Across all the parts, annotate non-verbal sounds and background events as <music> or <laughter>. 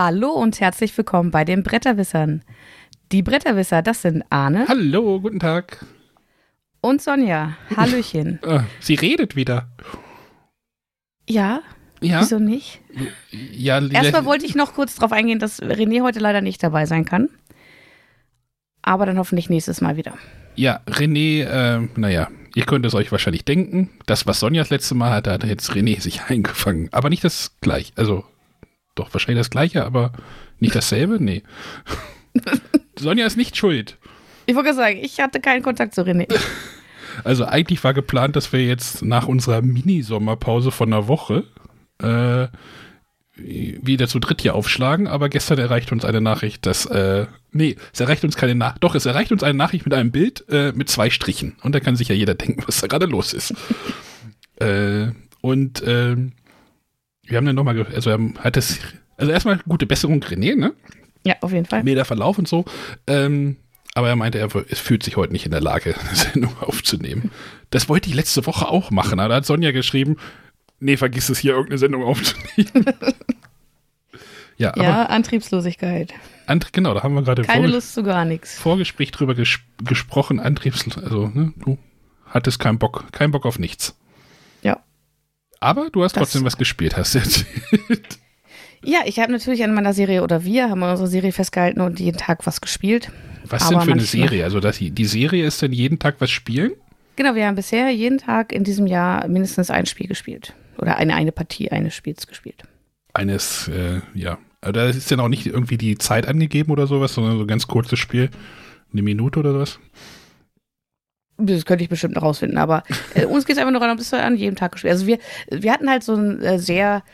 Hallo und herzlich willkommen bei den Bretterwissern. Die Bretterwisser, das sind Arne Hallo, guten Tag. und Sonja. Hallöchen. <laughs> Ah, sie redet wieder. Ja, Ja, wieso nicht? ja Erstmal wollte ich noch kurz darauf eingehen, dass René heute leider nicht dabei sein kann. Aber dann hoffentlich nächstes Mal wieder. Ja, René, äh, naja, ihr könnt es euch wahrscheinlich denken. Das, was Sonja das letzte Mal hatte, hat jetzt René sich <laughs> eingefangen. Aber nicht das gleiche. Also, doch wahrscheinlich das gleiche, aber nicht dasselbe? Nee. <laughs> Sonja ist nicht schuld. Ich wollte gerade sagen, ich hatte keinen Kontakt zu René. <laughs> Also eigentlich war geplant, dass wir jetzt nach unserer Mini-Sommerpause von einer Woche äh, wieder zu dritt hier aufschlagen, aber gestern erreicht uns eine Nachricht, dass, äh, nee, es erreicht uns keine Nachricht, doch, es erreicht uns eine Nachricht mit einem Bild äh, mit zwei Strichen. Und da kann sich ja jeder denken, was da gerade los ist. <laughs> äh, und äh, wir haben dann nochmal, also er hat es, also erstmal gute Besserung, René, ne? Ja, auf jeden Fall. Mehr Verlauf und so. Ähm, aber er meinte, er fühlt sich heute nicht in der Lage, <laughs> eine Sendung aufzunehmen. Das wollte ich letzte Woche auch machen. aber Da hat Sonja geschrieben, nee, vergiss es hier, irgendeine Sendung aufzunehmen. <laughs> ja, Ja, Antriebslosigkeit. Ant genau, da haben wir gerade Keine Lust zu gar nichts. Vorgespräch drüber ges gesprochen. Antriebs, also ne, du hattest keinen Bock, keinen Bock auf nichts. Aber du hast Das- trotzdem was gespielt, hast du erzählt. Ja, ich habe natürlich an meiner Serie oder wir haben an unserer Serie festgehalten und jeden Tag was gespielt. Was Aber denn für eine Serie? Also dass die, Serie ist denn jeden Tag was spielen? Genau, wir haben bisher jeden Tag in diesem Jahr mindestens ein Spiel gespielt. Oder eine, eine Partie eines Spiels gespielt. eines, äh, ja. Aber Da ist dann auch nicht irgendwie die Zeit angegeben oder sowas, sondern so ein ganz kurzes Spiel. Eine Minute oder was? Das könnte ich bestimmt noch rausfinden, aber äh, uns geht es einfach nur darum, dass wir an jedem Tag gespielt Also wir, wir hatten halt so einen äh, sehr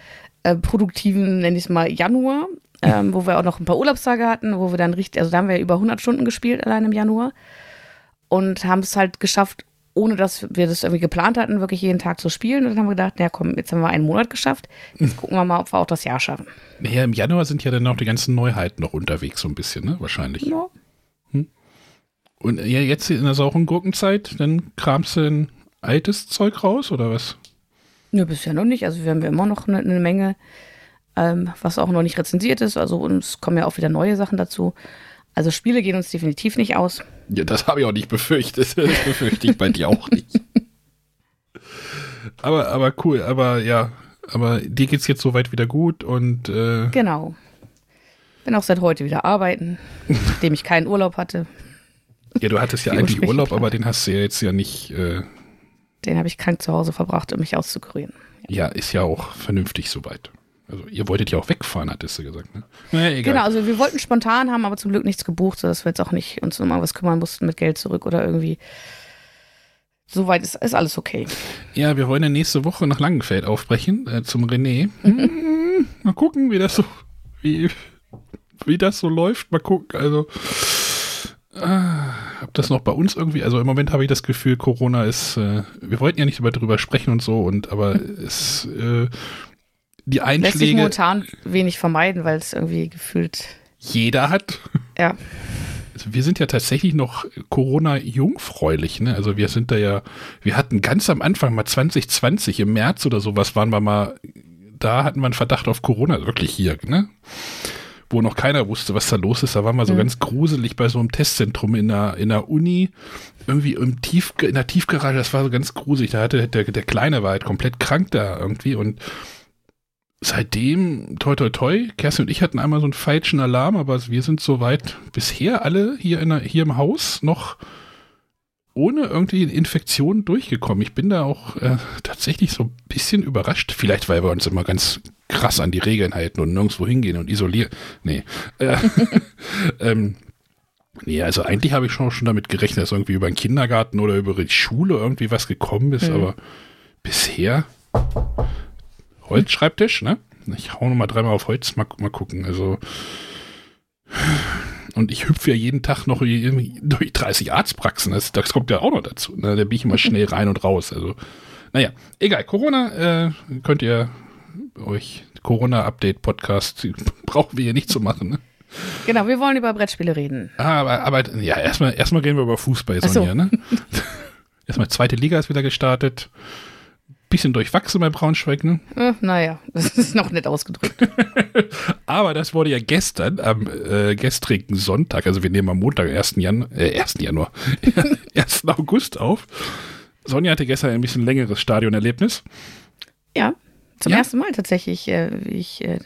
äh, produktiven, nenne ich es mal, Januar, ähm, wo wir auch noch ein paar Urlaubstage hatten, wo wir dann richtig, also da haben wir über 100 Stunden gespielt allein im Januar und haben es halt geschafft, ohne dass wir das irgendwie geplant hatten, wirklich jeden Tag zu spielen. Und dann haben wir gedacht, na komm, jetzt haben wir einen Monat geschafft, jetzt gucken wir mal, ob wir auch das Jahr schaffen. Naja, im Januar sind ja dann noch die ganzen Neuheiten noch unterwegs, so ein bisschen, ne? Wahrscheinlich. Ja. Und ja, jetzt in der sauren Gurkenzeit, dann kramst du ein altes Zeug raus oder was? Nö, bisher noch nicht. Also wir haben ja immer noch eine, eine Menge, ähm, was auch noch nicht rezensiert ist. Also uns kommen ja auch wieder neue Sachen dazu. Also Spiele gehen uns definitiv nicht aus. Ja, das habe ich auch nicht befürchtet. <laughs> Das befürchte ich bei dir auch nicht. <laughs> Aber, aber cool, aber ja, aber dir geht's jetzt soweit wieder gut und äh, Genau. Bin auch seit heute wieder arbeiten, nachdem ich keinen Urlaub hatte. Ja, du hattest ja eigentlich Urlaub, aber den hast du ja jetzt ja nicht, äh, Den habe ich krank zu Hause verbracht, um mich auszukurieren. ja, ist ja auch vernünftig soweit. Also ihr wolltet ja auch wegfahren, hattest du gesagt, ne? Naja, egal. Genau, also wir wollten spontan, haben aber zum Glück nichts gebucht, sodass wir jetzt auch nicht uns um was kümmern mussten mit Geld zurück oder irgendwie. Soweit ist, ist alles okay. Ja, wir wollen ja nächste Woche nach Langenfeld aufbrechen, äh, zum René. Mhm. Mal gucken, wie das so, wie, wie das so läuft. Mal gucken, also, äh, ob das noch bei uns irgendwie, also im Moment habe ich das Gefühl, Corona ist, äh, wir wollten ja nicht über drüber sprechen und so, und aber es, äh, die Lässt sich Einschläge, momentan wenig vermeiden, weil es irgendwie gefühlt, jeder hat. ja, Also wir sind ja tatsächlich noch Corona-jungfräulich, ne? Also wir sind da ja, wir hatten ganz am Anfang mal 2020 im März oder sowas waren wir mal, da hatten wir einen Verdacht auf Corona, wirklich hier, ne? Wo noch keiner wusste, was da los ist. Da waren wir so Mhm. ganz gruselig bei so einem Testzentrum in der, in der Uni, irgendwie im Tief, in der Tiefgarage, das war so ganz gruselig. Da hatte der, der Kleine war halt komplett krank da irgendwie und seitdem, toi toi toi, Kerstin und ich hatten einmal so einen falschen Alarm, aber wir sind soweit bisher alle hier, in der, hier im Haus noch ohne irgendwie Infektionen durchgekommen. Ich bin da auch äh, tatsächlich so ein bisschen überrascht. Vielleicht, weil wir uns immer ganz krass an die Regeln halten und nirgendwo hingehen und isolieren. Nee. Äh, <laughs> ähm, nee, also eigentlich habe ich schon, schon damit gerechnet, dass irgendwie über den Kindergarten oder über die Schule irgendwie was gekommen ist, Mhm. aber bisher Holzschreibtisch, ne? Ich hau nochmal dreimal auf Holz, mal, mal gucken. Also. Und ich hüpfe ja jeden Tag noch durch 30 Arztpraxen. Das, das kommt ja auch noch dazu. Ne? Da bin ich immer <laughs> schnell rein und raus. Also, naja, egal. Corona äh, könnt ihr euch Corona-Update-Podcast <laughs> brauchen wir hier nicht zu machen. Ne? genau, wir wollen über Brettspiele reden. Ah, aber, aber ja, erstmal erstmal reden wir über Fußball, Ach so. Sonja. Ne? <laughs> erstmal zweite Liga ist wieder gestartet. bisschen durchwachsen bei Braunschweig, ne? Äh, naja, das ist noch nett ausgedrückt. <laughs> Aber das wurde ja gestern, am äh, gestrigen Sonntag, also wir nehmen am Montag, 1. Jan äh, 1. Januar, 1. August auf. Sonja hatte gestern ein bisschen längeres Stadionerlebnis. Ja, zum Ja? ersten Mal tatsächlich. Äh, wie ich, äh,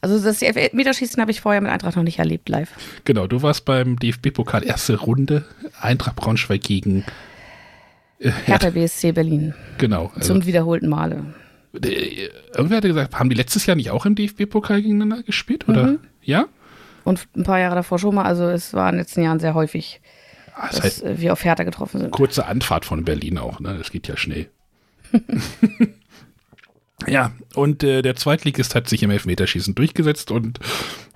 also das Elfmeterschießen habe ich vorher mit Eintracht noch nicht erlebt live. Genau, du warst beim DFB-Pokal erste Runde, Eintracht Braunschweig gegen äh, Hertha BSC Berlin. Genau. Also, Zum wiederholten Male. äh, irgendwer hatte gesagt, haben die letztes Jahr nicht auch im DFB-Pokal gegeneinander gespielt? Oder? Mhm. Ja? Und ein paar Jahre davor schon mal. Also es war in den letzten Jahren sehr häufig, Ah, Das dass heißt, äh, wir auf Hertha getroffen sind. kurze Anfahrt von Berlin auch, ne? Das geht ja schnell. <laughs> ja, und äh, der Zweitligist hat sich im Elfmeterschießen durchgesetzt und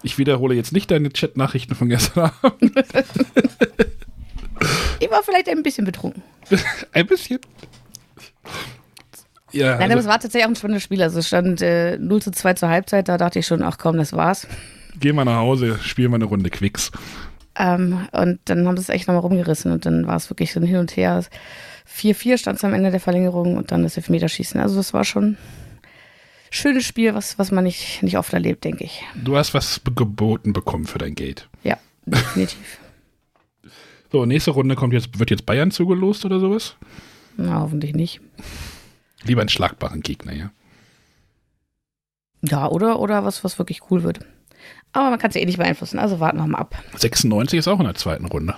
ich wiederhole jetzt nicht deine Chat-Nachrichten von gestern <laughs> Abend. Ich war vielleicht ein bisschen betrunken. <laughs> Ein bisschen. Ja, Nein, aber also, es war tatsächlich auch ein spannendes Spiel. Also es stand äh, 0 zu 2 zur Halbzeit. Da dachte ich schon, ach komm, das war's. gehen wir nach Hause, spielen wir eine Runde Quicks. Ähm, und dann haben sie es echt nochmal rumgerissen und dann war es wirklich so ein Hin und Her. 4-4 stand es am Ende der Verlängerung und dann das Elfmeterschießen. Also das war schon schönes Spiel, was, was man nicht, nicht oft erlebt, denke ich. Du hast was geboten bekommen für dein Geld. Ja, definitiv. <laughs> So, nächste Runde kommt jetzt, wird jetzt Bayern zugelost oder sowas? Na, hoffentlich nicht. Lieber einen schlagbaren Gegner, ja. Ja, oder, oder was, was wirklich cool wird. Aber man kann es ja eh nicht beeinflussen, also warten wir mal ab. 96 ist auch in der zweiten Runde.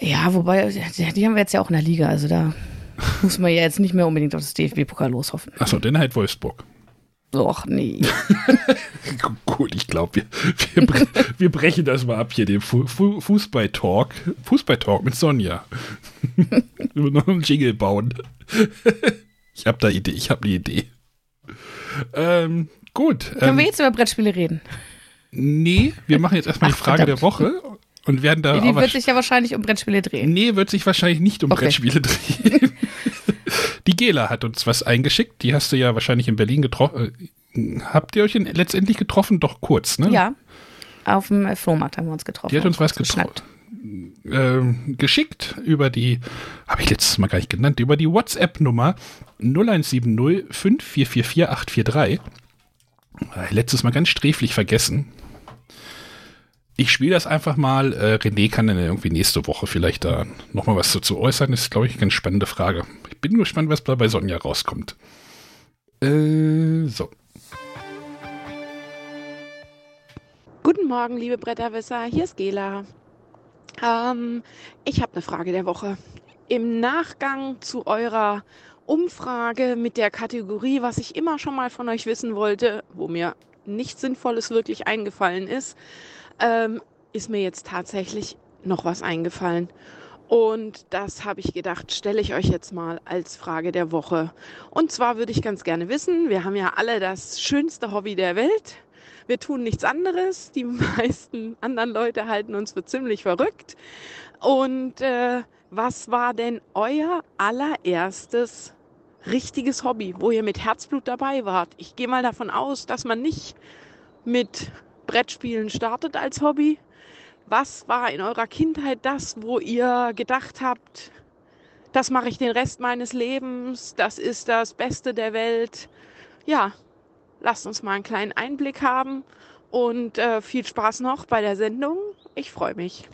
Ja, wobei, die, die haben wir jetzt ja auch in der Liga, also da muss man ja jetzt nicht mehr unbedingt auf das DFB-Pokal loshoffen. Achso, dann halt Wolfsburg. Och, nee. <laughs> Gut, ich glaube, wir, wir, wir brechen das mal ab hier, den Fu Fu Fußball-Talk. Fußball-Talk mit Sonja. <laughs> noch einen Jingle bauen. <laughs> ich habe da Idee, ich habe eine Idee. Ähm, gut. Können Ähm, wir jetzt über Brettspiele reden? nee, wir machen jetzt erstmal die Ach, Frage der verdammt. Woche und werden da Die wird sich ja wahrscheinlich um Brettspiele drehen. Nee, wird sich wahrscheinlich nicht um Okay. Brettspiele drehen. Die Gela hat uns was eingeschickt. Die hast du ja wahrscheinlich in Berlin getroffen. Äh, habt ihr euch in, letztendlich getroffen? Doch kurz, ne? Ja. Auf dem äh, Flohmarkt haben wir uns getroffen. Die hat uns was getroffen. Ähm, geschickt über die, habe ich letztes Mal gar nicht genannt, über die WhatsApp-Nummer 0170 5444 843. Äh, Letztes Mal ganz sträflich vergessen. Ich spiele das einfach mal. Äh, René kann dann irgendwie nächste Woche vielleicht da nochmal was dazu äußern. Das ist, glaube ich, eine ganz spannende Frage. Bin gespannt, was bei Sonja rauskommt. Äh, so. Guten Morgen, liebe Bretterwisser, hier ist Gela. Ähm, ich habe eine Frage der Woche. Im Nachgang zu eurer Umfrage mit der Kategorie, was ich immer schon mal von euch wissen wollte, wo mir nichts Sinnvolles wirklich eingefallen ist, ähm, ist mir jetzt tatsächlich noch was eingefallen. Und das habe ich gedacht, stelle ich euch jetzt mal als Frage der Woche. Und zwar würde ich ganz gerne wissen, wir haben ja alle das schönste Hobby der Welt. Wir tun nichts anderes. Die <laughs> meisten anderen Leute halten uns für ziemlich verrückt. Und äh, was war denn euer allererstes richtiges Hobby, wo ihr mit Herzblut dabei wart? Ich gehe mal davon aus, dass man nicht mit Brettspielen startet als Hobby. Was war in eurer Kindheit das, wo ihr gedacht habt, das mache ich den Rest meines Lebens, das ist das Beste der Welt? Ja, lasst uns mal einen kleinen Einblick haben und äh, viel Spaß noch bei der Sendung. Ich freue mich.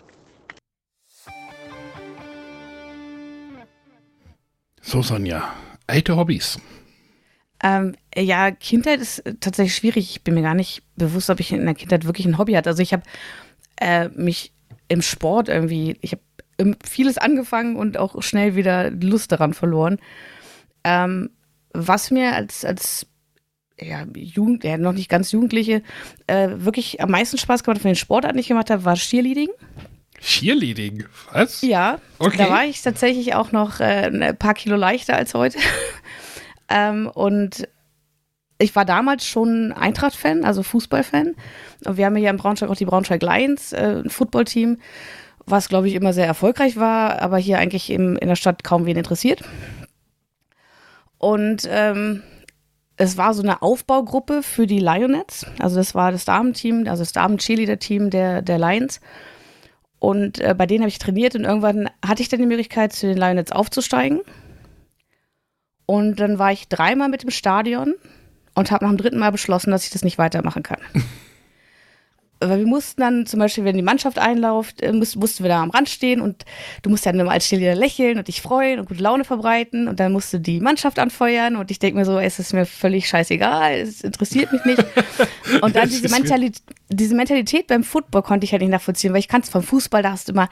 So, Sonja. Alte Hobbys. Ähm, ja, Kindheit ist äh, tatsächlich schwierig. Ich bin mir gar nicht bewusst, ob ich in der Kindheit wirklich ein Hobby hatte. Also ich habe äh, mich im Sport irgendwie, ich habe vieles angefangen und auch schnell wieder Lust daran verloren. Ähm, was mir als, als ja, Jugend, ja, noch nicht ganz Jugendliche, äh, wirklich am meisten Spaß gemacht, von den Sportarten, ich gemacht habe, war Cheerleading. Cheerleading. Was? Ja, Okay. da war ich tatsächlich auch noch äh, ein paar Kilo leichter als heute. <laughs> ähm, und ich war damals schon Eintracht-Fan, also Fußball-Fan. Wir haben ja in Braunschweig auch die Braunschweig Lions, äh, ein Football-Team, was, glaube ich, immer sehr erfolgreich war, aber hier eigentlich im, in der Stadt kaum wen interessiert. Und ähm, es war so eine Aufbaugruppe für die Lionets. Also das war das Damenteam, also das Damen-Cheerleader-Team der, der Lions. Und äh, bei denen habe ich trainiert und irgendwann hatte ich dann die Möglichkeit, zu den Lionets aufzusteigen. Und dann war ich dreimal mit im Stadion und habe nach dem dritten Mal beschlossen, dass ich das nicht weitermachen kann. <laughs> Weil wir mussten dann zum Beispiel, wenn die Mannschaft einlauft, äh, mussten, wir da am Rand stehen und du musst dann immer als Stille lächeln und dich freuen und gute Laune verbreiten und dann musst du die Mannschaft anfeuern und ich denke mir so, es ist mir völlig scheißegal, es interessiert mich nicht. <laughs> Und dann diese Mentalität, diese Mentalität beim Football konnte ich halt nicht nachvollziehen, weil ich kann es vom Fußball, da hast du immer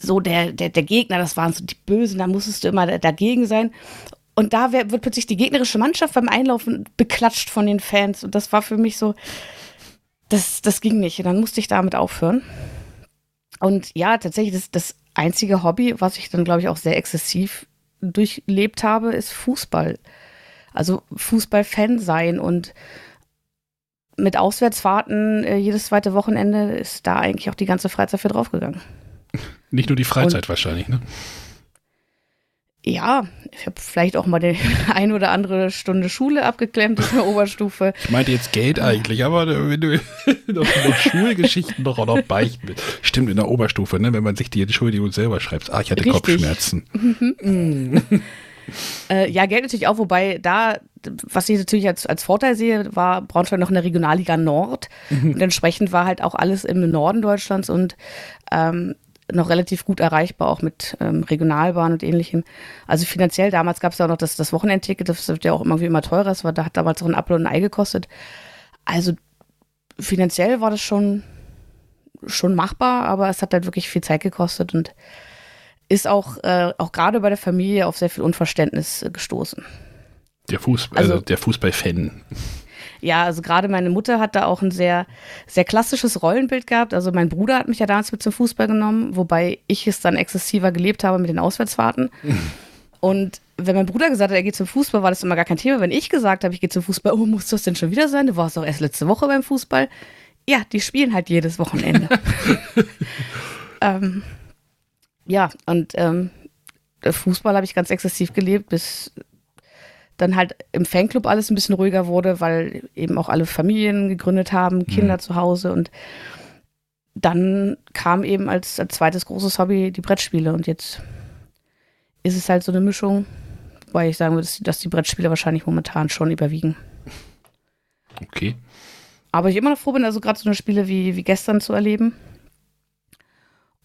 so der, der, der Gegner, das waren so die Bösen, da musstest du immer dagegen sein. Und da wird plötzlich die gegnerische Mannschaft beim Einlaufen beklatscht von den Fans. Und das war für mich so, das, das ging nicht. Und dann musste ich damit aufhören. Und ja, tatsächlich, das, das einzige Hobby, was ich dann, glaube ich, auch sehr exzessiv durchlebt habe, ist Fußball. Also Fußballfan sein und mit Auswärtsfahrten äh, jedes zweite Wochenende ist da eigentlich auch die ganze Freizeit für draufgegangen. Nicht nur die Freizeit und, wahrscheinlich, ne? Ja, ich habe vielleicht auch mal die <laughs> ein oder andere Stunde Schule abgeklemmt in der Oberstufe. <laughs> Ich meinte jetzt Geld eigentlich, aber wenn du <laughs> noch, Schulgeschichten noch auch noch beichten willst. Stimmt, in der Oberstufe, ne, wenn man sich die Entschuldigung selber schreibt. Ah, ich hatte Richtig. Kopfschmerzen. Mhm. äh, ja, Geld natürlich auch, wobei da, was ich natürlich als, als Vorteil sehe, war Braunschweig noch in der Regionalliga Nord. Mhm. Und entsprechend war halt auch alles im Norden Deutschlands und ähm, noch relativ gut erreichbar, auch mit ähm, Regionalbahn und ähnlichem. Also finanziell, damals gab es ja auch noch das, das Wochenendticket, das wird ja auch irgendwie immer teurer, das war, da hat damals auch ein Apfel und ein Ei gekostet. Also finanziell war das schon, schon machbar, aber es hat halt wirklich viel Zeit gekostet und ist auch, äh, auch gerade bei der Familie auf sehr viel Unverständnis äh, gestoßen. Der Fußball, also, also der Fußballfan ja, also gerade meine Mutter hat da auch ein sehr, sehr klassisches Rollenbild gehabt. Also mein Bruder hat mich ja damals mit zum Fußball genommen, wobei ich es dann exzessiver gelebt habe mit den Auswärtsfahrten. <laughs> Und wenn mein Bruder gesagt hat, er geht zum Fußball, war das immer gar kein Thema. Wenn ich gesagt habe, ich gehe zum Fußball, oh, muss das denn schon wieder sein? Du warst doch erst letzte Woche beim Fußball. Ja, die spielen halt jedes Wochenende. <laughs> <laughs> ähm, ja, und ähm, Fußball habe ich ganz exzessiv gelebt, bis dann halt im Fanclub alles ein bisschen ruhiger wurde, weil eben auch alle Familien gegründet haben, Kinder mhm. zu Hause und dann kam eben als, als zweites großes Hobby die Brettspiele und jetzt ist es halt so eine Mischung, wobei ich sagen würde, dass die Brettspiele wahrscheinlich momentan schon überwiegen. Okay. Aber ich immer noch froh bin, also gerade so eine Spiele wie, wie gestern zu erleben.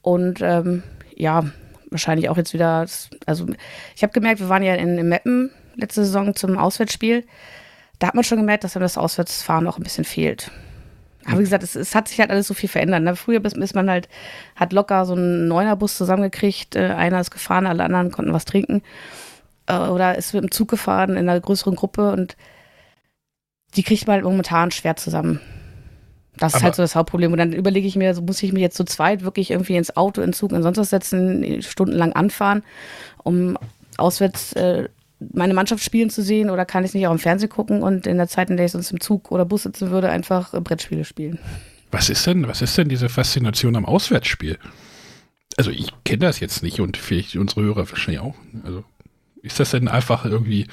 Und ähm, ja, wahrscheinlich auch jetzt wieder, also ich habe gemerkt, wir waren ja in, in Meppen letzte Saison zum Auswärtsspiel. Da hat man schon gemerkt, dass dann das Auswärtsfahren auch ein bisschen fehlt. Aber wie gesagt, es, es, hat sich halt alles so viel verändert. Ne? Früher ist man halt, hat locker so einen Neunerbus zusammengekriegt. Äh, einer ist gefahren, alle anderen konnten was trinken. Äh, oder ist mit dem Zug gefahren in einer größeren Gruppe und die kriegt man halt momentan schwer zusammen. Das ist Aber halt so das Hauptproblem. Und dann überlege ich mir, so muss ich mich jetzt zu zweit wirklich irgendwie ins Auto, in Zug, in sonst was setzen, stundenlang anfahren, um auswärts äh, meine Mannschaft spielen zu sehen oder kann ich es nicht auch im Fernsehen gucken und in der Zeit, in der ich sonst im Zug oder Bus sitzen würde, einfach Brettspiele spielen. Was ist denn, was ist denn diese Faszination am Auswärtsspiel? Also ich kenne das jetzt nicht und vielleicht unsere Hörer wahrscheinlich auch. Also ist das denn einfach irgendwie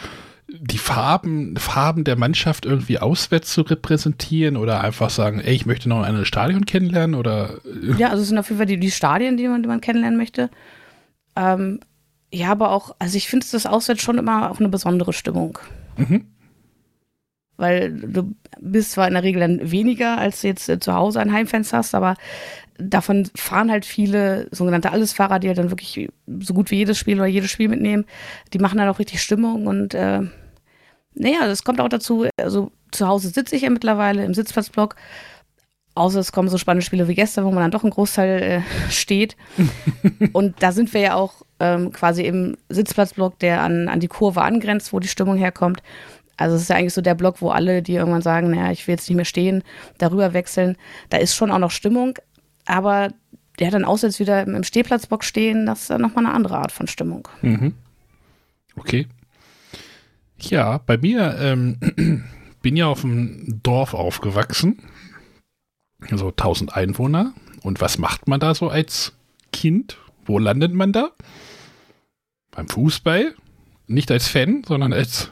die Farben, Farben der Mannschaft irgendwie auswärts zu repräsentieren oder einfach sagen, ey, ich möchte noch ein Stadion kennenlernen oder? Ja, also es sind auf jeden Fall die, die Stadien, die man, die man kennenlernen möchte. Ähm, ja, aber auch, also ich finde das auswärts schon immer auch eine besondere Stimmung. Mhm. Weil du bist zwar in der Regel dann weniger, als du jetzt äh, zu Hause ein Heimfans hast, aber davon fahren halt viele sogenannte Allesfahrer, die halt dann wirklich so gut wie jedes Spiel oder jedes Spiel mitnehmen. Die machen dann auch richtig Stimmung und äh, naja, das kommt auch dazu, also zu Hause sitze ich ja mittlerweile im Sitzplatzblock. Außer es kommen so spannende Spiele wie gestern, wo man dann doch ein Großteil äh, steht. <laughs> und da sind wir ja auch ähm, quasi im Sitzplatzblock, der an, an die Kurve angrenzt, wo die Stimmung herkommt. Also es ist ja eigentlich so der Block, wo alle, die irgendwann sagen, naja, ich will jetzt nicht mehr stehen, darüber wechseln. Da ist schon auch noch Stimmung, aber der dann außer jetzt wieder im Stehplatzblock stehen, das ist dann nochmal eine andere Art von Stimmung. Mhm. Okay. Ja, bei mir ähm, <clears throat> bin ja auf dem Dorf aufgewachsen, so 1000 Einwohner. Und was macht man da so als Kind? Wo landet man da? beim Fußball, nicht als Fan, sondern als,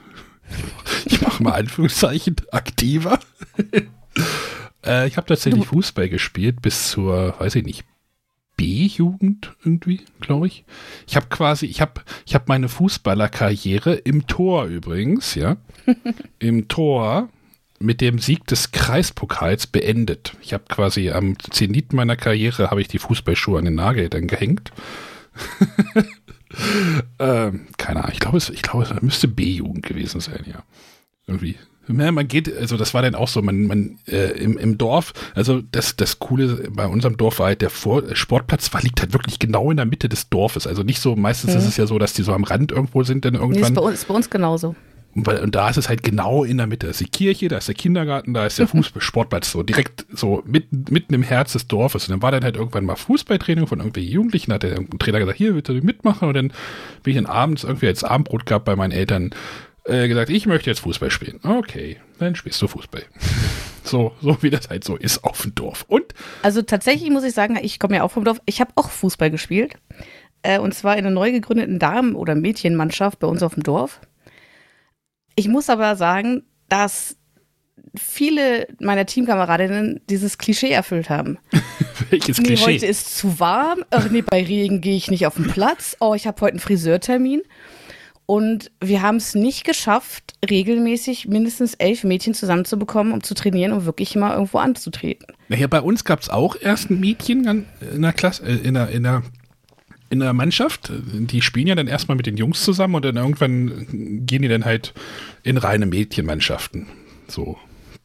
<laughs> ich mache mal Anführungszeichen, aktiver. <laughs> äh, ich habe tatsächlich Fußball gespielt bis zur, weiß ich nicht, B-Jugend irgendwie, glaube ich. Ich habe quasi, ich habe ich hab meine Fußballerkarriere im Tor übrigens, ja. <laughs> Im Tor mit dem Sieg des Kreispokals beendet. Ich habe quasi am Zenit meiner Karriere habe ich die Fußballschuhe an den Nagel dann gehängt. <laughs> ähm, keine Ahnung, ich glaube, es, ich glaube, es müsste B-Jugend gewesen sein, ja. Irgendwie. Ja, man geht, also das war dann auch so, man, man äh, im, im Dorf, also das, das Coole bei unserem Dorf war halt, der Vor Sportplatz war, liegt halt wirklich genau in der Mitte des Dorfes. Also nicht so, meistens mhm. ist es ja so, dass die so am Rand irgendwo sind, dann irgendwann. Nee, ist bei uns, ist bei uns genauso. Und, da ist es halt genau in der Mitte. Da ist die Kirche, da ist der Kindergarten, da ist der <laughs> Fußball, Sportplatz, so direkt so mitten, mitten im Herz des Dorfes. Und dann war dann halt irgendwann mal Fußballtraining von irgendwelchen Jugendlichen, da hat der Trainer gesagt, hier, willst du mitmachen? Und dann bin ich dann abends irgendwie als Abendbrot gehabt bei meinen Eltern äh, gesagt, ich möchte jetzt Fußball spielen. Okay, dann spielst du Fußball. <laughs> So, so wie das halt so ist auf dem Dorf. Und? Also tatsächlich muss ich sagen, ich komme ja auch vom Dorf, ich habe auch Fußball gespielt. Äh, und zwar in einer neu gegründeten Damen- oder Mädchenmannschaft bei uns auf dem Dorf. Ich muss aber sagen, dass viele meiner Teamkameradinnen dieses Klischee erfüllt haben. <laughs> Welches nee, Klischee? heute ist zu warm. Ach nee, bei Regen gehe ich nicht auf den Platz. Oh, ich habe heute einen Friseurtermin. Und wir haben es nicht geschafft, regelmäßig mindestens elf Mädchen zusammenzubekommen, um zu trainieren, um wirklich mal irgendwo anzutreten. Naja, bei uns gab es auch erst ein Mädchen in der Klasse, äh, in der, in der in der Mannschaft. Die spielen ja dann erstmal mit den Jungs zusammen und dann irgendwann gehen die dann halt in reine Mädchenmannschaften. So,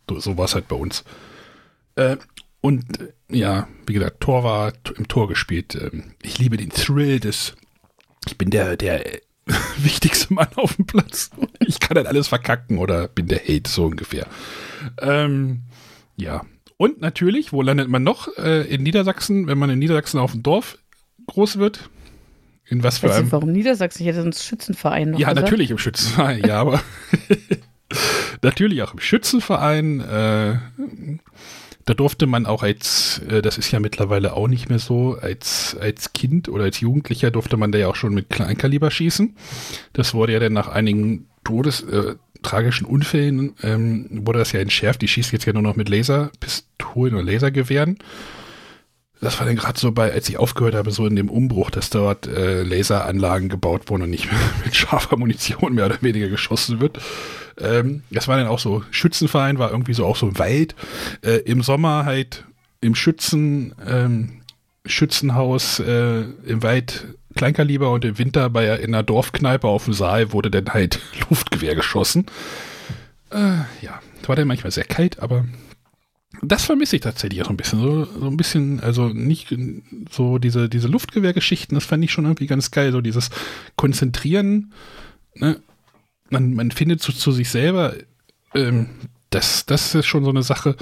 so war es halt bei uns. Äh, und ja, wie gesagt, Tor war im Tor gespielt. Ähm, ich liebe den Thrill des. Ich bin der, der <laughs> wichtigste Mann auf dem Platz. Ich kann halt alles verkacken oder bin der Hate, so ungefähr. Ähm, ja. Und natürlich, wo landet man noch? Äh, in Niedersachsen, wenn man in Niedersachsen auf dem Dorf groß wird. In was für weißt einem? Du, warum Niedersachsen? Ich hätte einen Schützenverein noch Ja, gesagt. natürlich im Schützenverein, ja, aber <laughs> natürlich auch im Schützenverein. Äh, da durfte man auch als, äh, das ist ja mittlerweile auch nicht mehr so, als, als Kind oder als Jugendlicher durfte man da ja auch schon mit Kleinkaliber schießen. Das wurde ja dann nach einigen Todes, äh, tragischen Unfällen, ähm, wurde das ja entschärft. Die schießt jetzt ja nur noch mit Laserpistolen oder Lasergewehren. Das war dann gerade so bei, als ich aufgehört habe, so in dem Umbruch, dass dort äh, Laseranlagen gebaut wurden und nicht mehr <laughs> mit scharfer Munition mehr oder weniger geschossen wird. Ähm, das war dann auch so, Schützenverein war irgendwie so auch so im Wald. Äh, Im Sommer halt im Schützen, ähm, Schützenhaus äh, im Wald Kleinkaliber und im Winter bei in einer Dorfkneipe auf dem Saal wurde dann halt <laughs> Luftgewehr geschossen. Äh, ja, war dann manchmal sehr kalt, aber das vermisse ich tatsächlich auch ein bisschen. So, so ein bisschen, also nicht so diese, diese Luftgewehrgeschichten, das fand ich schon irgendwie ganz geil. So dieses Konzentrieren, ne? man, man findet zu, zu sich selber, ähm, das, das ist schon so eine Sache,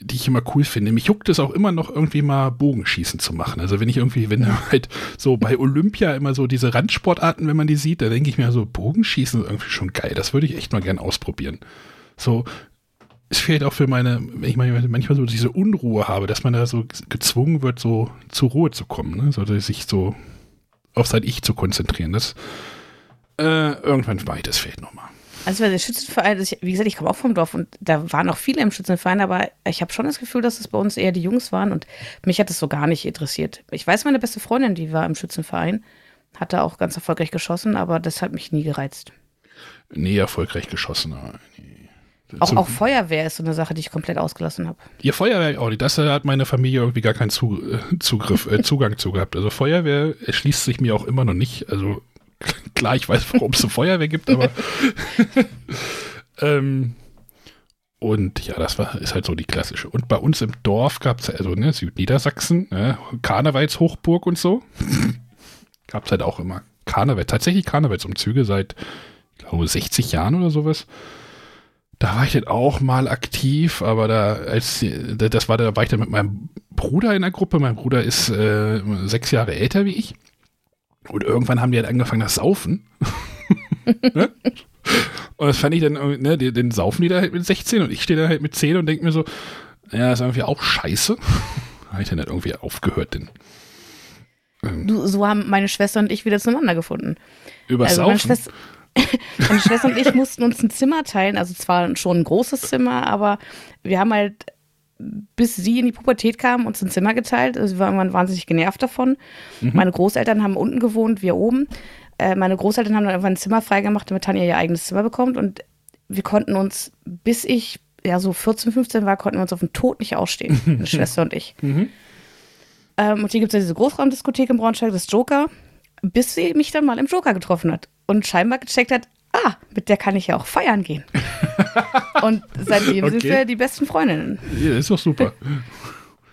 die ich immer cool finde. Mich juckt es auch immer noch irgendwie mal Bogenschießen zu machen. Also wenn ich irgendwie, wenn <laughs> halt so bei Olympia immer so diese Randsportarten, wenn man die sieht, da denke ich mir so, Bogenschießen ist irgendwie schon geil. Das würde ich echt mal gern ausprobieren. So, es fehlt auch für meine, wenn ich manchmal so diese Unruhe habe, dass man da so gezwungen wird, so zur Ruhe zu kommen, ne? so sich so auf sein Ich zu konzentrieren. Das äh, irgendwann war ich, das fehlt nochmal. Also der Schützenverein, wie gesagt, ich komme auch vom Dorf und da waren auch viele im Schützenverein, aber ich habe schon das Gefühl, dass es bei uns eher die Jungs waren und mich hat es so gar nicht interessiert. Ich weiß, meine beste Freundin, die war im Schützenverein, hat da auch ganz erfolgreich geschossen, aber das hat mich nie gereizt. Nee, erfolgreich geschossen. Auch, auch, Feuerwehr ist so eine Sache, die ich komplett ausgelassen habe. Ja, Feuerwehr auch nicht. Das hat meine Familie irgendwie gar keinen äh, Zugriff, äh, Zugang zu gehabt. Also Feuerwehr erschließt sich mir auch immer noch nicht. Also <laughs> klar, ich weiß, warum es eine Feuerwehr gibt, aber <laughs> ähm, und ja, das war, ist halt so die klassische. Und bei uns im Dorf gab es also, ne, Südniedersachsen, ne, Karnevalshochburg und so. <laughs> gab es halt auch immer Karneval, tatsächlich Karnevalsumzüge seit, ich glaube, 60 Jahren oder sowas. Da war ich dann auch mal aktiv, aber da, als, das war, da war ich dann mit meinem Bruder in der Gruppe. Mein Bruder ist äh, sechs Jahre älter wie ich. Und irgendwann haben die halt angefangen, das Saufen. <laughs> ne? Und das fand ich dann, ne, den, den saufen die da halt mit 16 und ich stehe da halt mit 10 und denke mir so, ja, das ist irgendwie auch scheiße. <laughs> habe ich dann halt irgendwie aufgehört, denn. Ähm, du, so haben meine Schwester und ich wieder zueinander gefunden. Über also Saufen? <laughs> Meine Schwester, und ich mussten uns ein Zimmer teilen, also zwar schon ein großes Zimmer, aber wir haben halt, bis sie in die Pubertät kam, uns ein Zimmer geteilt. Also wir waren irgendwann wahnsinnig genervt davon. Mhm. Meine Großeltern haben unten gewohnt, wir oben. Äh, meine Großeltern haben dann irgendwann ein Zimmer freigemacht, damit Tanja ihr eigenes Zimmer bekommt. Und wir konnten uns, bis ich ja so 14, 15 war, konnten wir uns auf den Tod nicht ausstehen, <laughs> meine Schwester und ich. Mhm. Ähm, und hier gibt es ja diese Großraumdiskothek in Braunschweig, das Joker, bis sie mich dann mal im Joker getroffen hat und scheinbar gecheckt hat, ah, mit der kann ich ja auch feiern gehen. <laughs> und seitdem sind Okay. wir die besten Freundinnen. Ja, ist doch super.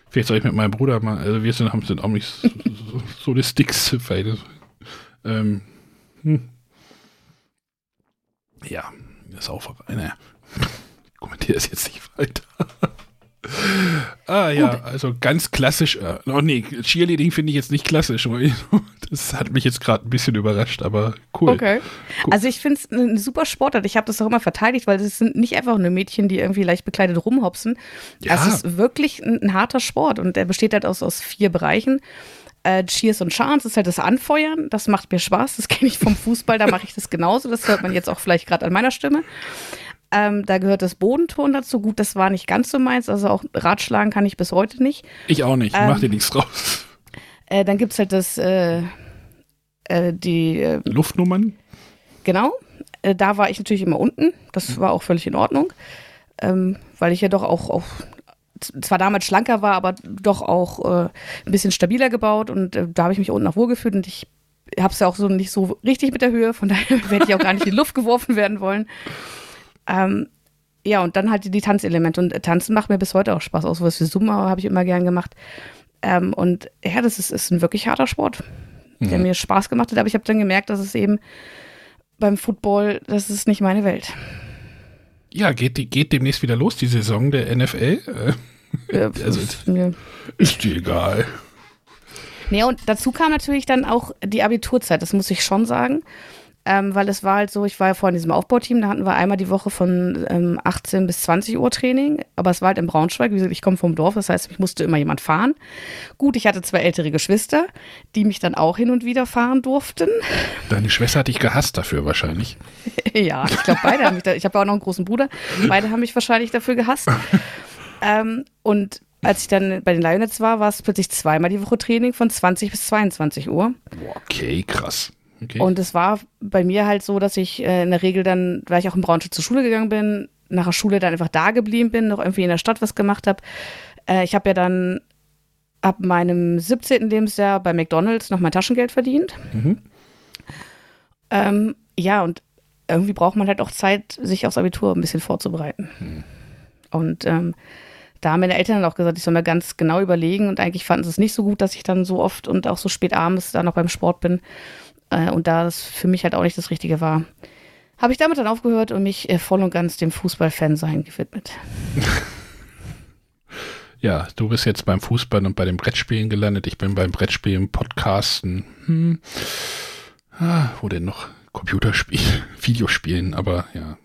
Vielleicht soll ich mit meinem Bruder mal, also wir sind, haben sind auch nicht so, so, so die Sticks weil, ähm, hm. Ja, das ist auch naja. <laughs> Ich kommentiere es jetzt nicht weiter. Ah ja, also ganz klassisch. Äh, oh nee, Cheerleading finde ich jetzt nicht klassisch. <laughs> Das hat mich jetzt gerade ein bisschen überrascht, aber cool. Okay. Cool. Also ich finde es eine super Sportart. Ich habe das auch immer verteidigt, weil das sind nicht einfach nur Mädchen, die irgendwie leicht bekleidet rumhopsen. Ja. Es ist wirklich ein, ein harter Sport und der besteht halt aus, aus vier Bereichen. Äh, Cheers und Chance ist halt das Anfeuern. Das macht mir Spaß. Das <laughs> kenne ich vom Fußball. Da mache ich das genauso. Das hört man jetzt auch vielleicht gerade an meiner Stimme. Ähm, da gehört das Bodenturnen dazu. Gut, das war nicht ganz so meins. Also auch Ratschlagen kann ich bis heute nicht. Ich auch nicht, Ähm, mach dir nichts draus. Äh, dann gibt es halt das, äh, äh, die äh, Luftnummern? Genau, äh, da war ich natürlich immer unten. Das war auch völlig in Ordnung, ähm, weil ich ja doch auch, auch zwar damals schlanker war, aber doch auch äh, ein bisschen stabiler gebaut und da habe ich mich unten auch wohlgefühlt und ich habe es ja auch so nicht so richtig mit der Höhe, von daher <laughs> werde ich auch gar nicht in die Luft geworfen werden wollen. Ähm, ja, und dann halt die, die Tanzelemente und äh, Tanzen macht mir bis heute auch Spaß. Auch sowas wie Summa habe ich immer gern gemacht. Ähm, und ja, das ist, ist ein wirklich harter Sport, der Mhm. mir Spaß gemacht hat, aber ich habe dann gemerkt, dass es eben beim Football, das ist nicht meine Welt. Ja, geht, geht demnächst wieder los, die Saison der NFL. Äh, Äh, Also- ist mir- ist dir egal. Nee, und dazu kam natürlich dann auch die Abiturzeit, das muss ich schon sagen. Ähm, weil es war halt so, ich war ja vorhin in diesem Aufbauteam, da hatten wir einmal die Woche von ähm, 18 bis 20 Uhr Training, aber es war halt in Braunschweig, wie gesagt, ich komme vom Dorf, das heißt, mich musste immer jemand fahren. Gut, ich hatte zwei ältere Geschwister, die mich dann auch hin und wieder fahren durften. Deine Schwester hat dich gehasst dafür wahrscheinlich. <laughs> Ja, ich glaube, beide haben mich da, ich habe ja auch noch einen großen Bruder, beide haben mich wahrscheinlich dafür gehasst. ähm, und als ich dann bei den Lionets war, war es plötzlich zweimal die Woche Training von 20 bis 22 Uhr. Okay, krass. Okay. Und es war bei mir halt so, dass ich äh, in der Regel dann, weil ich auch in Braunschweig zur Schule gegangen bin, nach der Schule dann einfach da geblieben bin, noch irgendwie in der Stadt was gemacht habe. Äh, ich habe ja dann ab meinem 17. Lebensjahr bei McDonalds noch mein Taschengeld verdient. Mhm. Ähm, ja, und irgendwie braucht man halt auch Zeit, sich aufs Abitur ein bisschen vorzubereiten. Und ähm, da haben meine Eltern dann auch gesagt, ich soll mir ganz genau überlegen und eigentlich fanden sie es nicht so gut, dass ich dann so oft und auch so spät abends da noch beim Sport bin. Äh, und da das für mich halt auch nicht das Richtige war, habe ich damit dann aufgehört und mich äh, voll und ganz dem Fußballfan-Sein gewidmet. <laughs> Ja, du bist jetzt beim Fußball und bei den Brettspielen gelandet. Ich bin beim Brettspielen, Podcasten. Hm. Ah, wo denn noch? Computerspiel, <laughs> Videospielen, aber ja,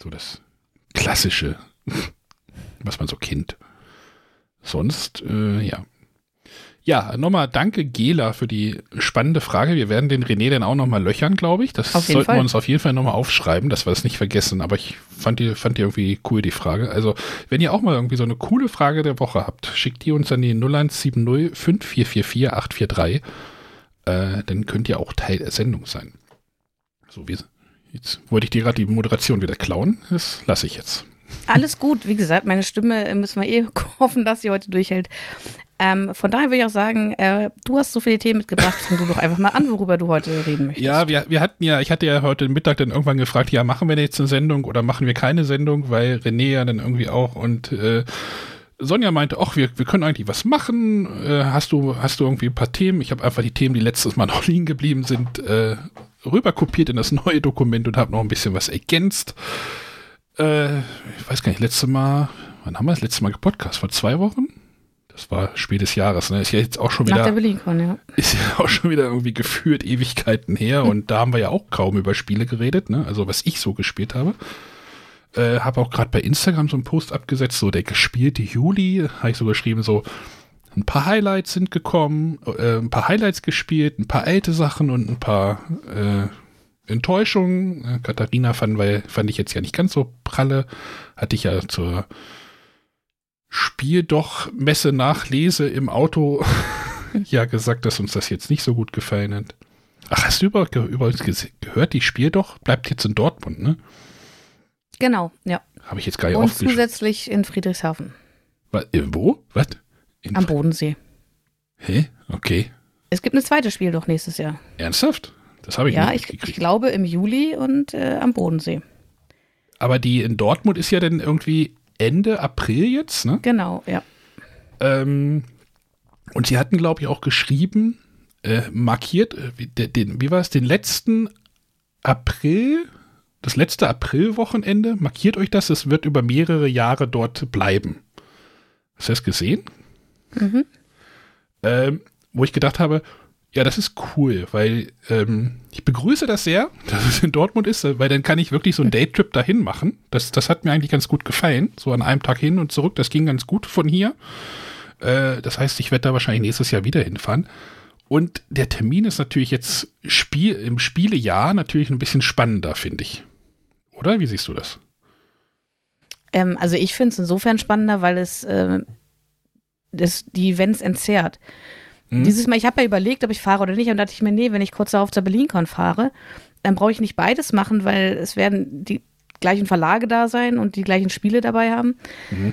so das Klassische, <laughs> was man so kennt. Sonst, äh, ja. Ja, nochmal danke Gela für die spannende Frage. Wir werden den René dann auch nochmal löchern, glaube ich. Das sollten Fall. wir uns auf jeden Fall nochmal aufschreiben, dass wir es nicht vergessen. Aber ich fand die, fand die irgendwie cool, die Frage. Also, wenn ihr auch mal irgendwie so eine coole Frage der Woche habt, schickt die uns an die 0170 5444 843. Äh, dann könnt ihr auch Teil der Sendung sein. So, wie, jetzt wollte ich dir gerade die Moderation wieder klauen. Das lasse ich jetzt. Alles gut, wie gesagt, meine Stimme äh, müssen wir eh <laughs> hoffen, dass sie heute durchhält. Ähm, von daher würde ich auch sagen, äh, du hast so viele Themen mitgebracht, fang du doch einfach mal an, worüber du heute reden möchtest. Ja, wir, wir hatten ja, ich hatte ja heute Mittag dann irgendwann gefragt, ja, machen wir jetzt eine Sendung oder machen wir keine Sendung, weil René ja dann irgendwie auch und äh, Sonja meinte, ach, wir, wir können eigentlich was machen. Äh, hast du hast du irgendwie ein paar Themen? Ich habe einfach die Themen, die letztes Mal <laughs> noch liegen geblieben sind, äh, rüberkopiert in das neue Dokument und habe noch ein bisschen was ergänzt. Äh, ich weiß gar nicht, letzte Mal, wann haben wir das letzte Mal gepodcast? Vor zwei Wochen? Das war Spiel des Jahres, ne? Ist ja jetzt auch schon Nach wieder der BerlinCon, ja. ist ja auch schon wieder irgendwie gefühlt Ewigkeiten her <laughs> und da haben wir ja auch kaum über Spiele geredet, ne? Also was ich so gespielt habe. Äh, habe auch gerade bei Instagram so einen Post abgesetzt, so der gespielte Juli, habe ich so geschrieben, so ein paar Highlights sind gekommen, äh, ein paar Highlights gespielt, ein paar alte Sachen und ein paar äh, Enttäuschungen. Äh, Katharina fand, weil, fand ich jetzt ja nicht ganz so pralle, hatte ich ja zur Spiel doch Messe nachlese im Auto <laughs> ja gesagt, dass uns das jetzt nicht so gut gefallen hat. Ach, hast du über, übrigens gese- gehört, die Spiel doch bleibt jetzt in Dortmund, ne? Genau, ja. Habe ich jetzt gar nicht Und zusätzlich in Friedrichshafen Wa- äh, Wo? Was? In- am Bodensee. Hä? Okay. Es gibt ein zweites Spiel doch nächstes Jahr. Ernsthaft? Das habe ich Ja, nicht ich, ich glaube im Juli und äh, am Bodensee. Aber die in Dortmund ist ja dann irgendwie Ende April jetzt, ne? Genau, ja. Ähm, und sie hatten, glaube ich, auch geschrieben, äh, markiert, äh, den, wie war es, den letzten April, das letzte Aprilwochenende, markiert euch das, es wird über mehrere Jahre dort bleiben. Hast du das gesehen? Mhm. Ähm, wo ich gedacht habe, ja, das ist cool, weil ähm, ich begrüße das sehr, <laughs> dass es in Dortmund ist, weil dann kann ich wirklich so einen Daytrip dahin machen. Das, das hat mir eigentlich ganz gut gefallen. So an einem Tag hin und zurück, das ging ganz gut von hier. Äh, das heißt, ich werde da wahrscheinlich nächstes Jahr wieder hinfahren. Und der Termin ist natürlich jetzt Spiel, im Spielejahr natürlich ein bisschen spannender, finde ich. Oder? Wie siehst du das? Ähm, also ich finde es insofern spannender, weil es äh, das, die Events entzerrt. Hm? Dieses Mal, ich habe ja überlegt, ob ich fahre oder nicht, und dachte ich mir, nee, wenn ich kurz darauf zur BerlinCon fahre, dann brauche ich nicht beides machen, weil es werden die gleichen Verlage da sein und die gleichen Spiele dabei haben. Mhm.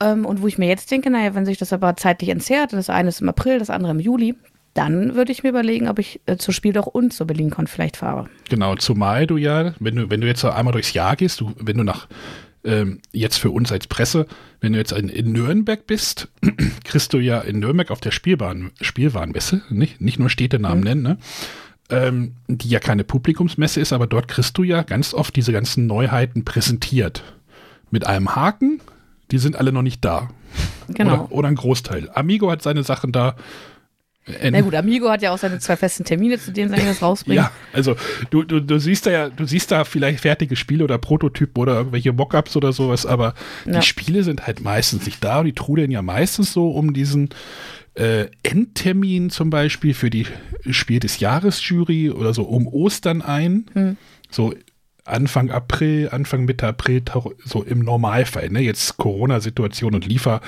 Ähm, und wo ich mir jetzt denke, naja, wenn sich das aber zeitlich entzerrt, das eine ist im April, das andere im Juli, dann würde ich mir überlegen, ob ich äh, zur Spiel doch und zur BerlinCon vielleicht fahre. Genau, zumal du ja, wenn du, wenn du jetzt einmal durchs Jahr gehst, du, wenn du nach, ähm, jetzt für uns als Presse, wenn du jetzt in, Nürnberg bist, <clears throat> kriegst du ja in Nürnberg auf der Spielbahn, Spielwarenmesse, nicht, nicht nur Städtenamen Mhm. nennen, ne? ähm, die ja keine Publikumsmesse ist, aber dort kriegst du ja ganz oft diese ganzen Neuheiten präsentiert. Mit einem Haken, die sind alle noch nicht da. Genau. Oder, oder ein Großteil. Amigo hat seine Sachen da. Na gut, Amigo hat ja auch seine zwei festen Termine, zu denen sie das rausbringen. Ja, also du, du, du siehst da ja, du siehst da vielleicht fertige Spiele oder Prototypen oder irgendwelche Mockups oder sowas, aber Ja. die Spiele sind halt meistens nicht da und die trudeln ja meistens so um diesen äh, Endtermin zum Beispiel für die Spiel des Jahres Jury oder so um Ostern ein. Hm. So Anfang April, Anfang Mitte April, so im Normalfall. Ne? Jetzt Corona-Situation und Liefer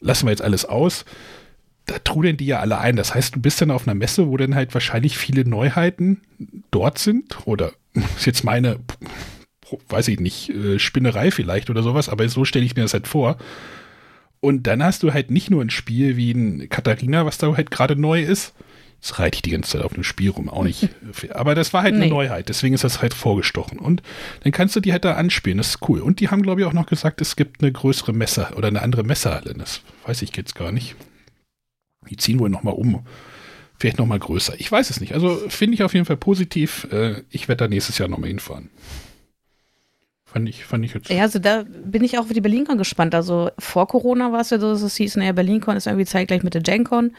lassen wir jetzt alles aus da trudeln die ja alle ein. Das heißt, du bist dann auf einer Messe, wo dann halt wahrscheinlich viele Neuheiten dort sind. Oder <laughs> ist jetzt meine, weiß ich nicht, äh, Spinnerei vielleicht oder sowas, aber so stelle ich mir das halt vor. Und dann hast du halt nicht nur ein Spiel wie ein Katharina, was da halt gerade neu ist. Jetzt reite ich die ganze Zeit auf einem Spiel rum, auch nicht. <laughs> Aber das war halt eine Nee. Neuheit, deswegen ist das halt vorgestochen. Und dann kannst du die halt da anspielen, das ist cool. Und die haben, glaube ich, auch noch gesagt, es gibt eine größere Messe oder eine andere Messehalle. Das weiß ich jetzt gar nicht. Die ziehen wohl nochmal um. Vielleicht nochmal größer. Ich weiß es nicht. Also finde ich auf jeden Fall positiv. Äh, ich werde da nächstes Jahr nochmal hinfahren. Fand ich, fand ich jetzt. Ja, also da bin ich auch für die BerlinCon gespannt. Also vor Corona war es ja so, dass es hieß, naja, BerlinCon ist irgendwie zeitgleich mit der GenCon.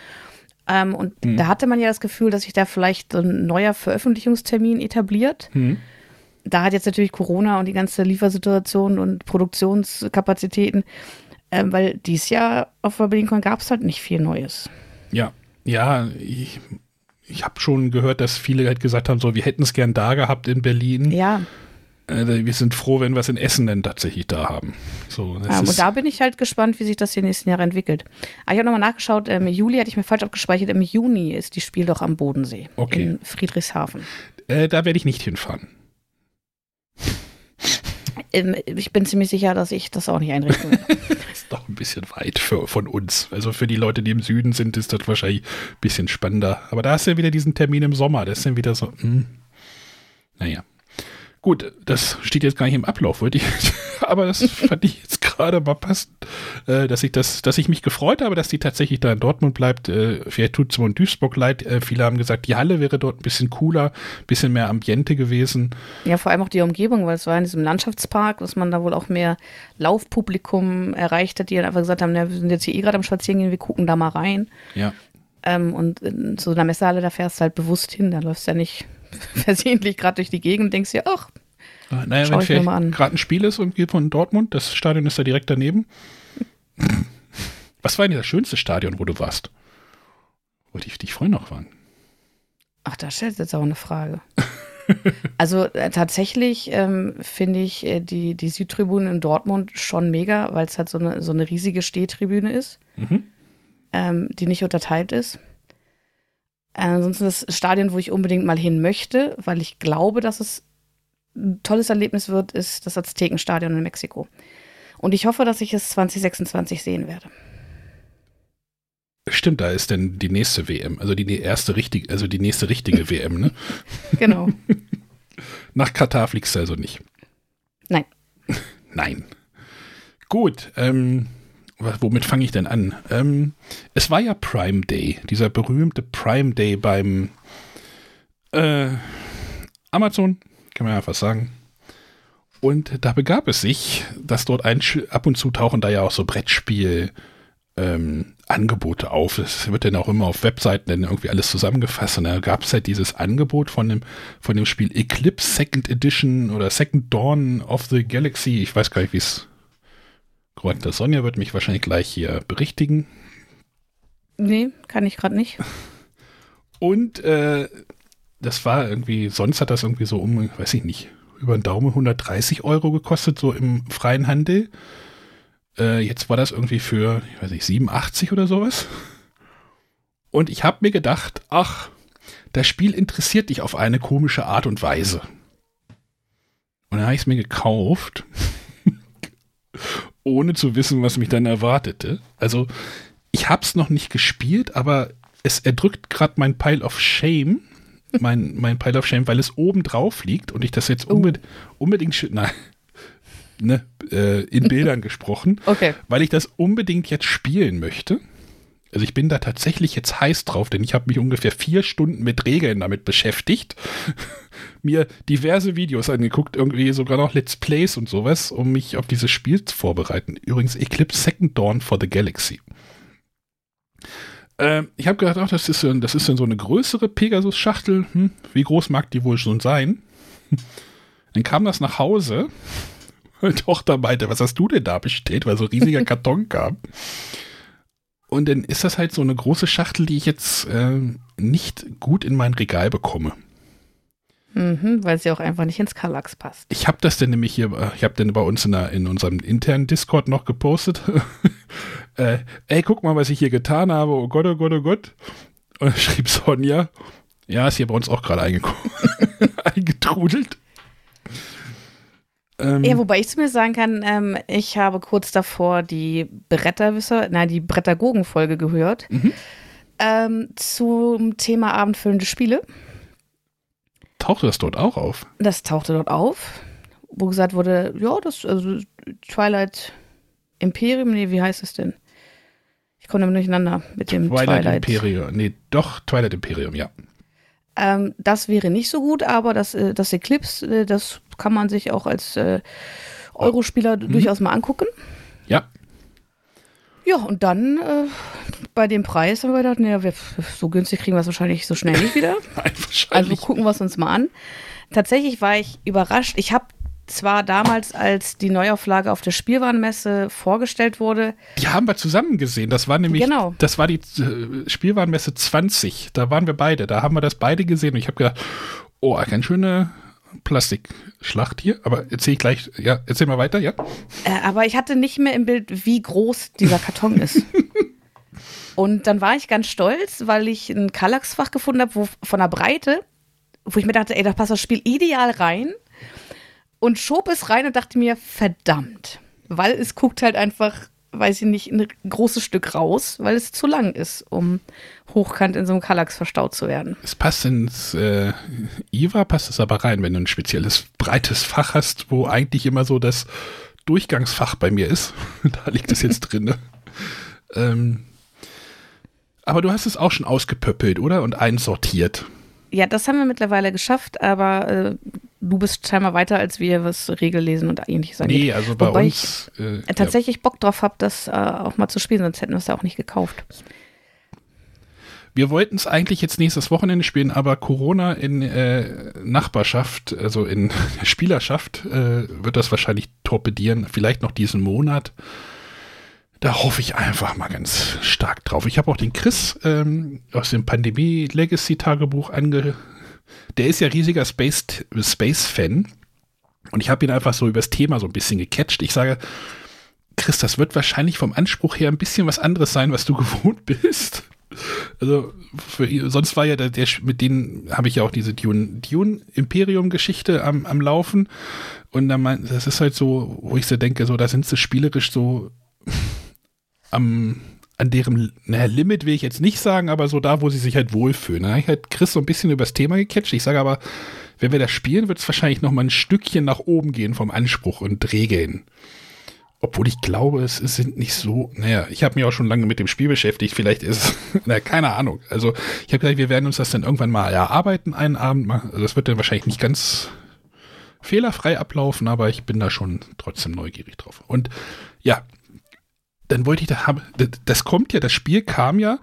Ähm, und Hm. da hatte man ja das Gefühl, dass sich da vielleicht so ein neuer Veröffentlichungstermin etabliert. Hm. Da hat jetzt natürlich Corona und die ganze Liefersituation und Produktionskapazitäten, ähm, weil dieses Jahr auf BerlinCon gab es halt nicht viel Neues. Ja, ja, ich, ich habe schon gehört, dass viele halt gesagt haben, so, wir hätten es gern da gehabt in Berlin. Ja, Äh, wir sind froh, wenn wir es in Essen dann tatsächlich da haben. So, das ähm, und da bin ich halt gespannt, wie sich das die nächsten Jahre entwickelt. Aber ich habe nochmal nachgeschaut, im Juli hatte ich mir falsch abgespeichert, im Juni ist die Spiel doch am Bodensee Okay. in Friedrichshafen. äh, da werde ich nicht hinfahren. <laughs> Ähm, ich bin ziemlich sicher, dass ich das auch nicht einrichten will. <laughs> ist doch ein bisschen weit für, von uns. Also für die Leute, die im Süden sind, ist das wahrscheinlich ein bisschen spannender. Aber da ist ja wieder diesen Termin im Sommer. Das ist dann wieder so, hm. naja. Gut, das steht jetzt gar nicht im Ablauf, wollte ich. <laughs> Aber das fand ich jetzt gerade mal passend, äh, dass ich das, dass ich mich gefreut habe, dass die tatsächlich da in Dortmund bleibt. Äh, vielleicht tut es mir in Duisburg leid. Äh, viele haben gesagt, die Halle wäre dort ein bisschen cooler, ein bisschen mehr Ambiente gewesen. ja, vor allem auch die Umgebung, weil es war in diesem Landschaftspark, dass man da wohl auch mehr Laufpublikum erreicht hat, die dann einfach gesagt haben, na, wir sind jetzt hier eh gerade am Spazierengehen, wir gucken da mal rein. Ja. Ähm, und in so einer Messehalle, da fährst du halt bewusst hin, da läufst du ja nicht <laughs> versehentlich gerade durch die Gegend und denkst dir, ach, Ah, Naja, Schau wenn ich mir mal an. gerade ein Spiel ist und geht von Dortmund, das Stadion ist da direkt daneben. Was war denn das schönste Stadion, wo du warst? Wo die, die vorhin noch waren. Ach, da stellt jetzt auch eine Frage. <laughs> also äh, tatsächlich ähm, finde ich äh, die, die Südtribüne in Dortmund schon mega, weil es halt so eine, so eine riesige Stehtribüne ist, Mhm. ähm, die nicht unterteilt ist. Äh, ansonsten das Stadion, wo ich unbedingt mal hin möchte, weil ich glaube, dass es ein tolles Erlebnis wird, ist das Aztekenstadion in Mexiko. Und ich hoffe, dass ich es 2026 sehen werde. Stimmt, da ist denn die nächste WM, also die erste richtige, also die nächste richtige <laughs> WM, ne? Genau. <laughs> Nach Katar fliegst du also nicht. Nein. <laughs> Nein. Gut, ähm, womit fange ich denn an? Ähm, es war ja Prime Day, dieser berühmte Prime Day beim äh, Amazon, kann man ja einfach sagen. Und da begab es sich, dass dort ein ab und zu tauchen da ja auch so Brettspiel ähm, Angebote auf. Es wird dann auch immer auf Webseiten dann irgendwie alles zusammengefasst. Und da gab es halt dieses Angebot von dem, von dem Spiel Eclipse Second Edition oder Second Dawn of the Galaxy. Ich weiß gar nicht, wie es. Sonja wird mich wahrscheinlich gleich hier berichtigen. Nee, kann ich gerade nicht. <laughs> Und äh, das war irgendwie, sonst hat das irgendwie so um, weiß ich nicht, über den Daumen 130 Euro gekostet, so im freien Handel. Äh, jetzt war das irgendwie für, ich weiß nicht, 87 oder sowas. Und ich habe mir gedacht, ach, das Spiel interessiert dich auf eine komische Art und Weise. Und dann habe ich es mir gekauft, ohne zu wissen, was mich dann erwartete. Also, ich habe es noch nicht gespielt, aber es erdrückt gerade mein Pile of Shame, mein, <laughs> mein Pile of Shame, weil es oben drauf liegt und ich das jetzt oh. unbedingt, unbedingt, nein, <laughs> ne, äh, in Bildern gesprochen, okay. weil ich das unbedingt jetzt spielen möchte. Also ich bin da tatsächlich jetzt heiß drauf, denn ich habe mich ungefähr vier Stunden mit Regeln damit beschäftigt, <laughs> mir diverse Videos angeguckt, irgendwie sogar noch Let's Plays und sowas, um mich auf dieses Spiel zu vorbereiten. Übrigens Eclipse Second Dawn for the Galaxy. Ähm, ich habe gedacht, ach, das ist, das ist so eine größere Pegasus-Schachtel. Hm, wie groß mag die wohl schon sein? <laughs> Dann kam das nach Hause <laughs> meine Tochter meinte, was hast du denn da bestellt, weil so ein riesiger Karton kam. Und dann ist das halt so eine große Schachtel, die ich jetzt äh, nicht gut in mein Regal bekomme. Mhm, weil sie auch einfach nicht ins Kallax passt. Ich habe das dann nämlich hier, äh, ich habe dann bei uns in, der, in unserem internen Discord noch gepostet. <laughs> äh, ey, guck mal, was ich hier getan habe. Oh Gott, oh Gott, oh Gott. Und <laughs> schrieb Sonja, ja, ist hier bei uns auch gerade <laughs> eingetrudelt. Ähm, ja, wobei ich zu mir sagen kann, ähm, ich habe kurz davor die Bretterwisser, nein, die Brettergogen-Folge gehört mhm. ähm, zum Thema abendfüllende Spiele. Tauchte das dort auch auf? Das tauchte dort auf, wo gesagt wurde, ja, das, also Twilight Imperium, nee, wie heißt es denn? Ich komme damit durcheinander mit dem Twilight. Twilight Imperium, nee, doch, Twilight Imperium, ja. Ähm, das wäre nicht so gut, aber das, äh, das Eclipse, äh, das kann man sich auch als äh, Eurospieler mhm. durchaus mal angucken. Ja. Ja, und dann äh, bei dem Preis haben wir gedacht, naja, wir, so günstig kriegen wir es wahrscheinlich so schnell nicht wieder. <laughs> also gucken wir es uns mal an. Tatsächlich war ich überrascht. Ich habe zwar damals, als die Neuauflage auf der Spielwarenmesse vorgestellt wurde. Die haben wir zusammen gesehen. Das war nämlich, genau. das war die äh, Spielwarenmesse 20. Da waren wir beide. Da haben wir das beide gesehen. Und ich habe gedacht, oh, ganz schöne Plastikschlacht hier. Aber erzähl ich gleich, ja, erzähl mal weiter, ja. Äh, aber ich hatte nicht mehr im Bild, wie groß dieser Karton ist. <laughs> Und dann war ich ganz stolz, weil ich ein Kallax-Fach gefunden habe, wo von der Breite, wo ich mir dachte, ey, da passt das Spiel ideal rein und schob es rein und dachte mir, verdammt. Weil es guckt halt einfach, weiß ich nicht, ein großes Stück raus, weil es zu lang ist, um hochkant in so einem Kallax verstaut zu werden. Es passt ins äh, IWA, passt es aber rein, wenn du ein spezielles breites Fach hast, wo eigentlich immer so das Durchgangsfach bei mir ist. <laughs> da liegt es jetzt drin. Ne? ähm, aber du hast es auch schon ausgepöppelt, oder? Und einsortiert. Ja, das haben wir mittlerweile geschafft, aber äh, du bist scheinbar weiter als wir, was Regellesen und ähnliches angeht. Nee, also bei Wobei uns. Ich äh, tatsächlich ja. Bock drauf habe, das äh, auch mal zu spielen, sonst hätten wir es ja auch nicht gekauft. Wir wollten es eigentlich jetzt nächstes Wochenende spielen, aber Corona in äh, Nachbarschaft, also in <laughs> Spielerschaft, äh, wird das wahrscheinlich torpedieren. Vielleicht noch diesen Monat. Da hoffe ich einfach mal ganz stark drauf. Ich habe auch den Chris ähm, aus dem Pandemie Legacy Tagebuch ange. Der ist ja riesiger Space-Fan. Space und ich habe ihn einfach so übers Thema so ein bisschen gecatcht. Ich sage, Chris, das wird wahrscheinlich vom Anspruch her ein bisschen was anderes sein, was du <laughs> gewohnt bist. Also für, sonst war ja der, der mit denen habe ich ja auch diese Dune, Dune Imperium Geschichte am, am Laufen und dann mein, das ist halt so, wo ich so denke, so da sind sie spielerisch so am an deren naja, Limit will ich jetzt nicht sagen, aber so da, wo sie sich halt wohlfühlen. Da habe ich halt Chris so ein bisschen übers Thema gecatcht. Ich sage aber, wenn wir das spielen, wird es wahrscheinlich noch mal ein Stückchen nach oben gehen vom Anspruch und Regeln. Obwohl ich glaube, es, es sind nicht so, naja, ich habe mich auch schon lange mit dem Spiel beschäftigt, vielleicht ist, <laughs> na, keine Ahnung. Also ich habe gesagt, wir werden uns das dann irgendwann mal erarbeiten, einen Abend mal. Also das wird dann wahrscheinlich nicht ganz fehlerfrei ablaufen, aber ich bin da schon trotzdem neugierig drauf. Und ja, dann wollte ich da haben, das kommt ja, das Spiel kam ja,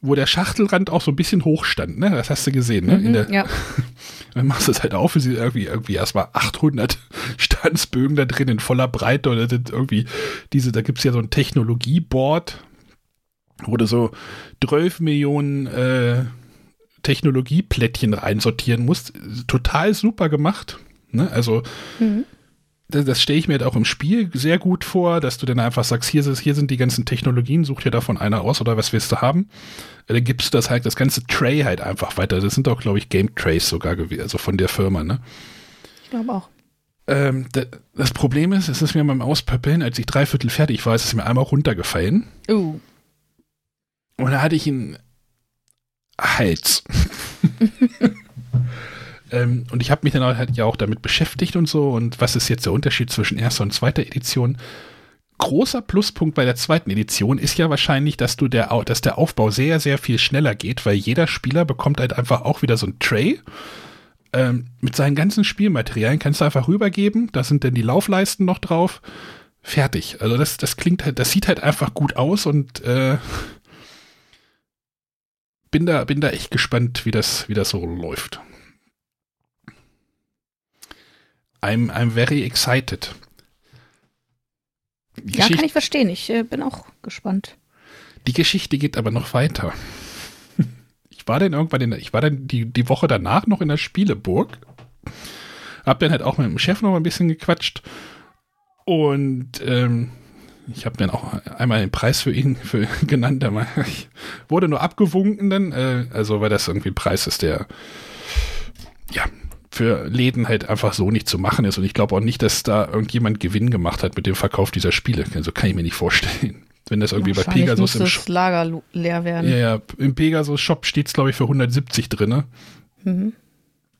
wo der Schachtelrand auch so ein bisschen hoch stand, ne? Das hast du gesehen, ne? Mhm, der, ja. <laughs> Dann machst du es halt auf, wie sie irgendwie, irgendwie erstmal 800 <laughs> Standsbögen da drin in voller Breite oder irgendwie diese, da gibt es ja so ein Technologieboard, wo du so 12 Millionen äh, Technologieplättchen reinsortieren musst. Total super gemacht. Ne? Also mhm. Das, das stelle ich mir halt auch im Spiel sehr gut vor, dass du dann einfach sagst, hier, hier sind die ganzen Technologien, such dir davon einer aus oder was willst du haben dann gibst du das halt, das ganze Tray halt einfach weiter. Das sind auch, glaube ich, Game Trays sogar gewesen, also von der Firma, ne? Ich glaube auch. Ähm, das Problem ist, es ist mir beim Auspöppeln, als ich dreiviertel fertig war, ist es mir einmal runtergefallen. Uh. Und da hatte ich einen Hals. <laughs> ähm, und ich habe mich dann halt ja auch damit beschäftigt und so. Und was ist jetzt der Unterschied zwischen erster und zweiter Edition? großer Pluspunkt bei der zweiten Edition ist ja wahrscheinlich, dass du der, dass der Aufbau sehr, sehr viel schneller geht, weil jeder Spieler bekommt halt einfach auch wieder so ein Tray. Ähm, mit seinen ganzen Spielmaterialien kannst du einfach rübergeben. Da sind dann die Laufleisten noch drauf. Fertig. Also das, das klingt halt, das sieht halt einfach gut aus und äh, bin da, bin da echt gespannt, wie das, wie das so läuft. I'm, I'm very excited. Ja, kann ich verstehen. Ich äh, bin auch gespannt. Die Geschichte geht aber noch weiter. Ich war dann irgendwann in der, ich war dann die, die Woche danach noch in der Spieleburg. Hab dann halt auch mit dem Chef noch mal ein bisschen gequatscht. Und ähm, ich habe dann auch einmal den Preis für ihn für, <laughs> genannt. Aber ich wurde nur abgewunken dann. Äh, also, weil das irgendwie ein Preis ist, der ja, für Läden halt einfach so nicht zu machen ist. Und ich glaube auch nicht, dass da irgendjemand Gewinn gemacht hat mit dem Verkauf dieser Spiele. Also kann ich mir nicht vorstellen. <laughs> Wenn das irgendwie bei Pegasus im Shop. Lager leer werden. Ja, ja, im Pegasus Shop steht es, glaube ich, für 170 drin. Mhm.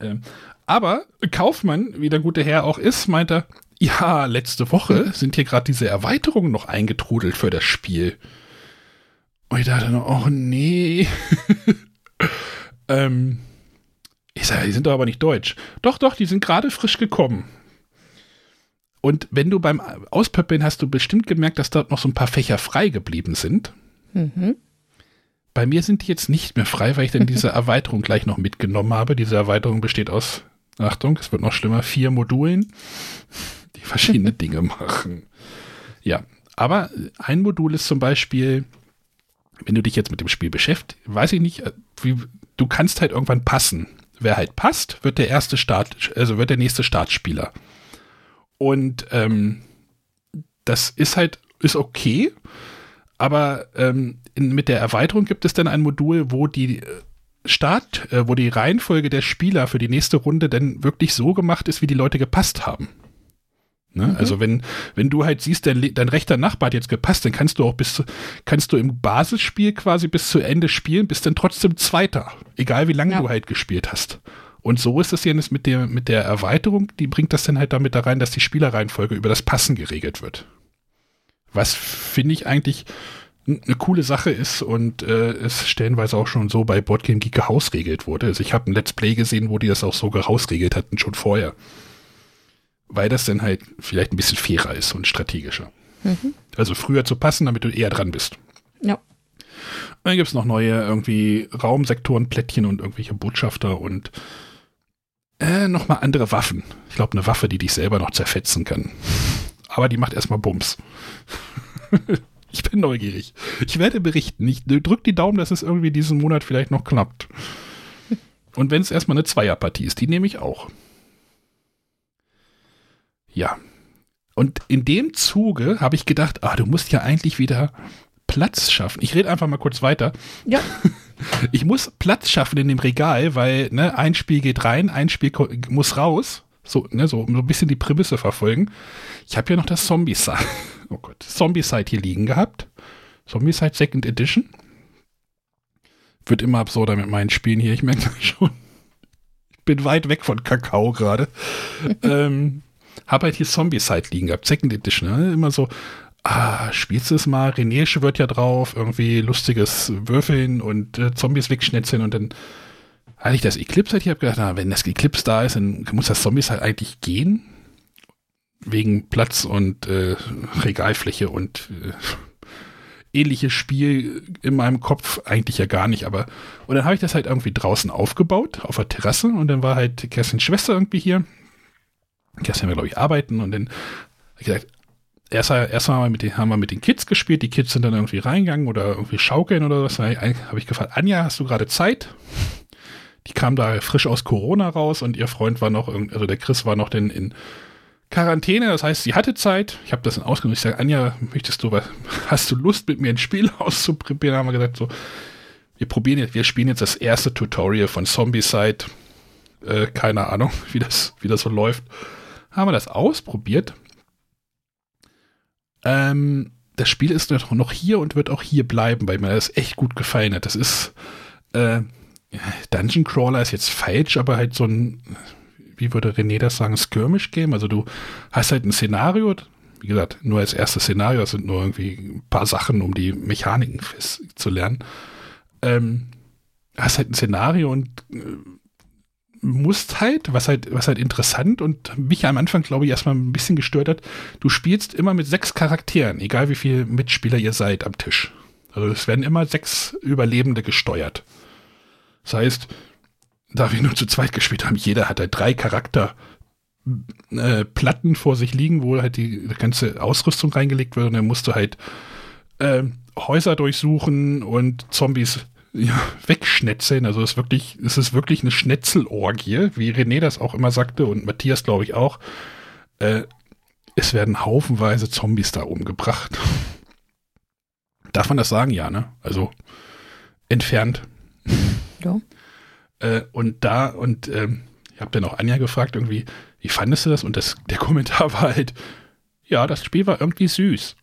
Ähm, aber Kaufmann, wie der gute Herr auch ist, meint er, ja, letzte Woche mhm. sind hier gerade diese Erweiterungen noch eingetrudelt für das Spiel. Und ich dachte, oh nee. <laughs> ähm, ich sage, die sind doch aber nicht deutsch. Doch, doch, die sind gerade frisch gekommen. Und wenn du beim Auspöppeln hast du bestimmt gemerkt, dass dort noch so ein paar Fächer frei geblieben sind. Mhm. Bei mir sind die jetzt nicht mehr frei, weil ich dann diese <laughs> Erweiterung gleich noch mitgenommen habe. Diese Erweiterung besteht aus, Achtung, es wird noch schlimmer, vier Modulen, die verschiedene <laughs> Dinge machen. Ja, aber ein Modul ist zum Beispiel, wenn du dich jetzt mit dem Spiel beschäftigst, weiß ich nicht, wie, du kannst halt irgendwann passen wer halt passt, wird der erste Start, also wird der nächste Startspieler. Und ähm, das ist halt, ist okay, aber ähm, in, mit der Erweiterung gibt es dann ein Modul, wo die äh, Start, äh, wo die Reihenfolge der Spieler für die nächste Runde dann wirklich so gemacht ist, wie die Leute gepasst haben. Ne? Mhm. Also wenn, wenn du halt siehst, dein, dein rechter Nachbar hat jetzt gepasst, dann kannst du auch bis zu, kannst du im Basisspiel quasi bis zu Ende spielen, bist dann trotzdem Zweiter. Egal wie lange ja. du halt gespielt hast. Und so ist es jetzt mit der, mit der Erweiterung, die bringt das dann halt damit da rein, dass die Spielerreihenfolge über das Passen geregelt wird. Was finde ich eigentlich eine coole Sache ist und äh, es stellenweise auch schon so bei Boardgame Geek gehausregelt wurde. Also ich habe ein Let's Play gesehen, wo die das auch so gehausregelt hatten, schon vorher weil das dann halt vielleicht ein bisschen fairer ist und strategischer. Mhm. Also früher zu passen, damit du eher dran bist. Ja. Dann gibt es noch neue irgendwie Raumsektorenplättchen und irgendwelche Botschafter und äh, nochmal andere Waffen. Ich glaube, eine Waffe, die dich selber noch zerfetzen kann. Aber die macht erstmal Bums. <laughs> ich bin neugierig. Ich werde berichten. Ich drück die Daumen, dass es irgendwie diesen Monat vielleicht noch klappt. Und wenn es erstmal eine Zweierpartie ist, die nehme ich auch. Ja. Und in dem Zuge habe ich gedacht, ah, du musst ja eigentlich wieder Platz schaffen. Ich rede einfach mal kurz weiter. Ja. <laughs> Ich muss Platz schaffen in dem Regal, weil ne, ein Spiel geht rein, ein Spiel muss raus. So, ne, so, so ein bisschen die Prämisse verfolgen. Ich habe ja noch das Zombie-Side. <laughs> Oh Gott, Zombie-Side hier liegen gehabt. Zombie-Side Second Edition. Wird immer absurder mit meinen Spielen hier, ich merke das schon. Ich bin weit weg von Kakao gerade. <laughs> ähm, habe halt hier Zombie-Side liegen gehabt, Second Edition. Ne? Immer so, ah, spielst du es mal? René schwört ja drauf, irgendwie lustiges Würfeln und äh, Zombies wegschnetzeln und dann hatte ich das Eclipse halt, ich habe gedacht, na, wenn das Eclipse da ist, dann muss das Zombies halt eigentlich gehen. Wegen Platz und äh, Regalfläche und äh, ähnliches Spiel in meinem Kopf eigentlich ja gar nicht, aber und dann habe ich das halt irgendwie draußen aufgebaut auf der Terrasse und dann war halt Kerstins Schwester irgendwie hier. Kerstin wir glaube ich arbeiten und dann ich gesagt, erst, erst haben wir mit den Kids gespielt, die Kids sind dann irgendwie reingegangen oder irgendwie schaukeln oder was. Habe ich gefragt, Anja, hast du gerade Zeit? Die kam da frisch aus Corona raus und ihr Freund war noch, also der Chris war noch denn in Quarantäne, das heißt, sie hatte Zeit. Ich habe das dann ausgenutzt. Ich sage, Anja, möchtest du was, <laughs> hast du Lust, mit mir ein Spiel <laughs> auszuprobieren? Haben wir gesagt, so, wir probieren jetzt, wir spielen jetzt das erste Tutorial von Zombie-Side. Äh, keine Ahnung, <laughs> wie das, wie das so läuft. Haben wir das ausprobiert ähm, das Spiel ist noch hier und wird auch hier bleiben, weil mir das echt gut gefallen hat. Das ist äh, Dungeon Crawler ist jetzt falsch, aber halt so ein, wie würde René das sagen, Skirmish-Game. Also du hast halt ein Szenario, wie gesagt, nur als erstes Szenario, das sind nur irgendwie ein paar Sachen, um die Mechaniken zu lernen. Ähm, hast halt ein Szenario und äh, musst halt, was halt, was halt interessant und mich am Anfang, glaube ich, erstmal ein bisschen gestört hat, du spielst immer mit sechs Charakteren, egal wie viele Mitspieler ihr seid am Tisch. Also es werden immer sechs Überlebende gesteuert. Das heißt, da wir nur zu zweit gespielt haben, jeder hat halt drei Charakter äh, Platten vor sich liegen, wo halt die ganze Ausrüstung reingelegt wird und dann musst du halt äh, Häuser durchsuchen und Zombies ja, wegschnetzeln. Also es ist wirklich, es ist wirklich eine Schnetzelorgie, wie René das auch immer sagte und Matthias, glaube ich, auch. Äh, es werden haufenweise Zombies da umgebracht. <laughs> Darf man das sagen? Ja, ne? Also entfernt. Ja. <laughs> Äh, und da, und ähm, ich habe dann auch Anja gefragt, irgendwie, wie fandest du das? Und das, der <laughs> Kommentar war halt, ja, das Spiel war irgendwie süß.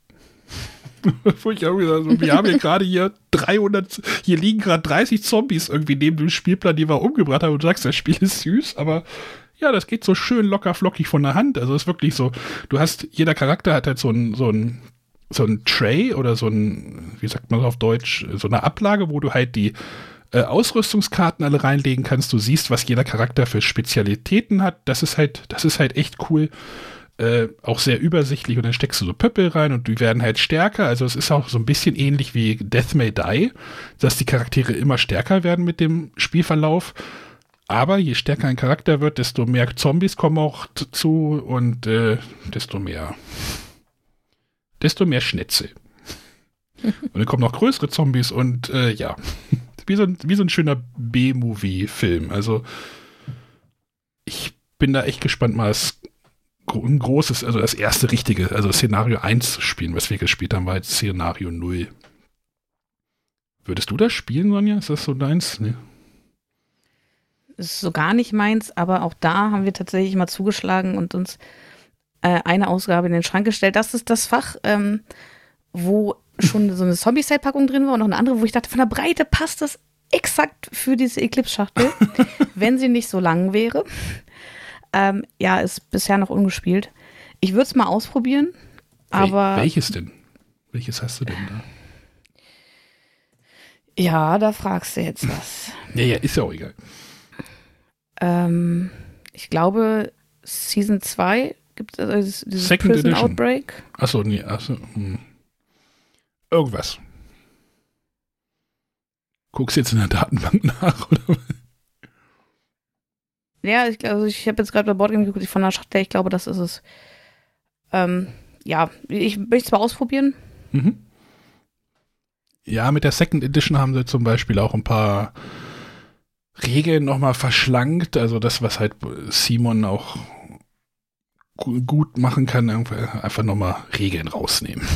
Wo ich irgendwie so, wir haben hier gerade hier 300, hier liegen gerade 30 Zombies irgendwie neben dem Spielplan, die wir umgebracht haben und du sagst, das Spiel ist süß, aber ja, das geht so schön locker flockig von der Hand. Also es ist wirklich so, du hast, jeder Charakter hat halt so ein, so ein, so ein Tray oder so ein, wie sagt man auf Deutsch, so eine Ablage, wo du halt die äh, Ausrüstungskarten alle reinlegen kannst. Du siehst, was jeder Charakter für Spezialitäten hat. Das ist halt, das ist halt echt cool. Äh, auch sehr übersichtlich und dann steckst du so Pöppel rein und die werden halt stärker. Also es ist auch so ein bisschen ähnlich wie Death May Die, dass die Charaktere immer stärker werden mit dem Spielverlauf. Aber je stärker ein Charakter wird, desto mehr Zombies kommen auch dazu und äh, desto mehr, desto mehr Schnitzel. und dann kommen noch größere Zombies und äh, ja, <laughs> wie so, ein, wie so ein schöner B-Movie-Film. Also ich bin da echt gespannt, mal das ein großes, also das erste richtige, also Szenario 1 zu spielen, was wir gespielt haben, war jetzt Szenario 0. Würdest du das spielen, Sonja? Ist das so deins? Nee. Das ist so gar nicht meins, aber auch da haben wir tatsächlich mal zugeschlagen und uns äh, eine Ausgabe in den Schrank gestellt. Das ist das Fach, ähm, wo schon so eine Zombie-Set-Packung drin war und noch eine andere, wo ich dachte, von der Breite passt das exakt für diese Eclipse-Schachtel, <laughs> wenn sie nicht so lang wäre. Ähm, ja, ist bisher noch ungespielt. Ich würde es mal ausprobieren, aber. Wel welches denn? Welches hast du denn da? Ja, da fragst du jetzt was. <laughs> ja, ja, ist ja auch egal. Ähm, ich glaube, Season 2 gibt es also dieses Second Prison Edition. Outbreak. Achso, nee, achso. Hm. Irgendwas. Guckst jetzt in der Datenbank <laughs> nach, oder? Ja, ich, also ich habe jetzt gerade bei Boardgame geguckt, von der Schachtel, ich glaube, das ist es. Ähm, ja, ich möchte es mal ausprobieren. Mhm. Ja, mit der Second Edition haben sie zum Beispiel auch ein paar Regeln nochmal verschlankt. Also das, was halt Simon auch gut machen kann, einfach nochmal Regeln rausnehmen.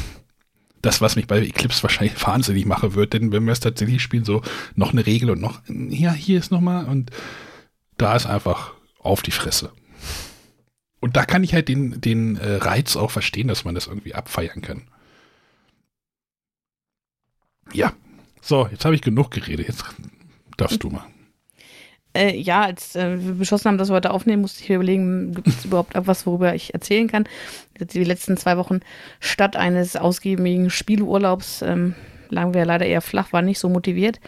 das, was mich bei Eclipse wahrscheinlich wahnsinnig machen wird, denn wenn wir es tatsächlich spielen, so noch eine Regel und noch, ja, hier ist nochmal und da ist einfach auf die Fresse. Und da kann ich halt den, den äh, Reiz auch verstehen, dass man das irgendwie abfeiern kann. Ja, so, jetzt habe ich genug geredet. Jetzt darfst du mal. Äh, ja, als äh, wir beschlossen haben, dass wir heute aufnehmen, musste ich mir überlegen, gibt es überhaupt etwas, worüber ich erzählen kann. Die letzten zwei Wochen statt eines ausgiebigen Spielurlaubs ähm, lagen wir leider eher flach, waren nicht so motiviert.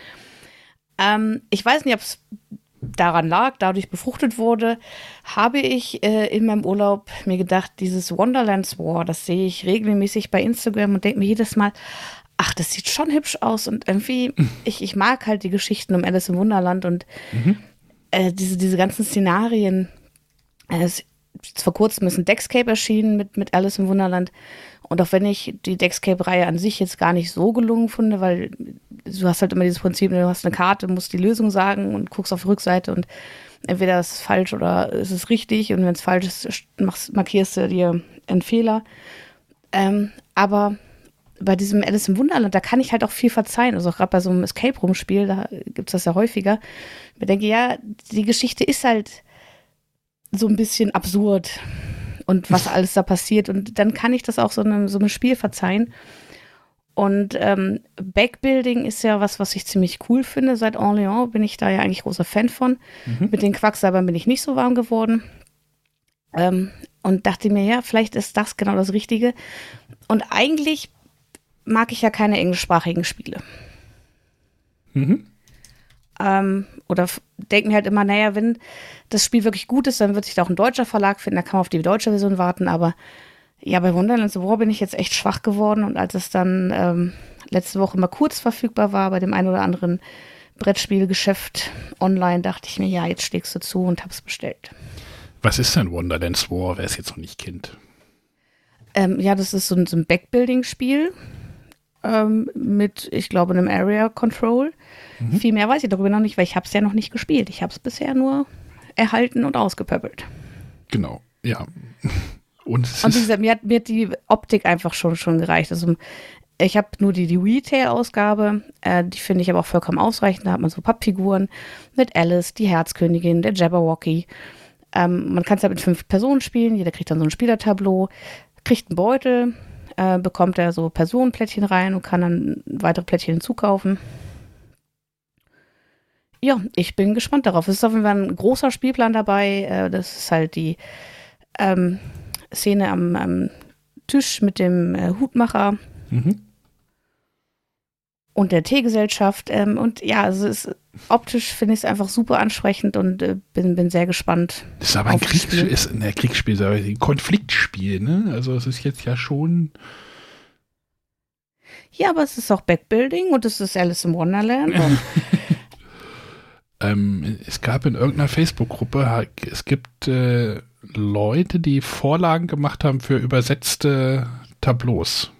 Ähm, ich weiß nicht, ob es daran lag, dadurch befruchtet wurde, habe ich äh, in meinem Urlaub mir gedacht, dieses Wonderlands War, das sehe ich regelmäßig bei Instagram und denke mir jedes Mal, ach, das sieht schon hübsch aus und irgendwie, ich, ich mag halt die Geschichten um Alice im Wunderland und mhm. äh, diese, diese ganzen Szenarien. Äh, es, vor kurzem ist ein Dexcape erschienen mit, mit Alice im Wunderland. Und auch wenn ich die Dexcape-Reihe an sich jetzt gar nicht so gelungen finde, weil du hast halt immer dieses Prinzip, du hast eine Karte, musst die Lösung sagen und guckst auf die Rückseite und entweder ist es falsch oder ist es richtig und wenn es falsch ist, machst, markierst du dir einen Fehler. Ähm, aber bei diesem Alice im Wunderland, da kann ich halt auch viel verzeihen. Also auch gerade bei so einem Escape-Room-Spiel, da gibt es das ja häufiger. Ich denke, ja, die Geschichte ist halt so ein bisschen absurd und was <laughs> alles da passiert. Und dann kann ich das auch so einem, so einem Spiel verzeihen. Und ähm, Backbuilding ist ja was, was ich ziemlich cool finde. Seit Orléans bin ich da ja eigentlich großer Fan von. Mhm. Mit den Quacksalbern bin ich nicht so warm geworden. Ähm, und dachte mir, ja, vielleicht ist das genau das Richtige. Und eigentlich mag ich ja keine englischsprachigen Spiele. Mhm. Ähm, oder denke mir halt immer, naja, wenn das Spiel wirklich gut ist, dann wird sich da auch ein deutscher Verlag finden, da kann man auf die deutsche Version warten, aber ja, bei Wonderlands War bin ich jetzt echt schwach geworden und als es dann ähm, letzte Woche mal kurz verfügbar war bei dem einen oder anderen Brettspielgeschäft online, dachte ich mir, ja, jetzt schlägst du zu und hab's bestellt. Was ist denn Wonderlands War, wer es jetzt noch nicht kennt? Ähm, ja, das ist so ein, so ein Backbuilding-Spiel ähm, mit, ich glaube, einem Area Control. Mhm. Viel mehr weiß ich darüber noch nicht, weil ich habe es ja noch nicht gespielt. Ich habe es bisher nur erhalten und ausgepöppelt. Genau, ja. <laughs> Und, und wie gesagt, mir hat, mir hat die Optik einfach schon, schon gereicht. Also ich habe nur die, die Retail-Ausgabe, äh, die finde ich aber auch vollkommen ausreichend. Da hat man so Pappfiguren mit Alice, die Herzkönigin, der Jabberwocky. Ähm, man kann es halt mit fünf Personen spielen, jeder kriegt dann so ein Spielertableau, kriegt einen Beutel, äh, bekommt er so Personenplättchen rein und kann dann weitere Plättchen hinzukaufen. Ja, ich bin gespannt darauf. Es ist auf jeden Fall ein großer Spielplan dabei. Äh, das ist halt die ähm, Szene am, am Tisch mit dem äh, Hutmacher mhm. Und der Teegesellschaft. Ähm, und ja, also es, optisch finde ich es einfach super ansprechend und äh, bin, bin sehr gespannt. Das ist aber ein Kriegsspiel, ist ein Kriegsspiel, ist aber ein Konfliktspiel, ne? Also es ist jetzt ja schon. Ja, aber es ist auch Backbuilding und es ist Alice im Wonderland. <laughs> ähm, es gab in irgendeiner Facebook-Gruppe, es gibt äh, Leute, die Vorlagen gemacht haben für übersetzte Tableaus.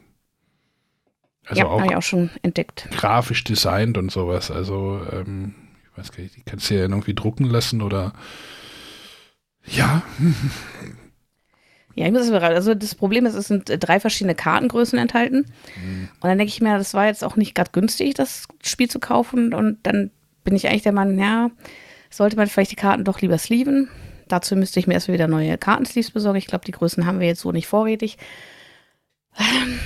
Also ja, habe ich auch schon entdeckt. Grafisch designt und sowas. Also, ähm, ich weiß gar nicht, die kannst du ja irgendwie drucken lassen oder ja. Ja, ich muss es bereit. Also das Problem ist, es sind drei verschiedene Kartengrößen enthalten. Mhm. Und dann denke ich mir, das war jetzt auch nicht gerade günstig, das Spiel zu kaufen. Und dann bin ich eigentlich der Mann, ja, sollte man vielleicht die Karten doch lieber sleeven. Dazu müsste ich mir erstmal wieder neue Kartensleeves besorgen. Ich glaube, die Größen haben wir jetzt so nicht vorrätig. Ähm,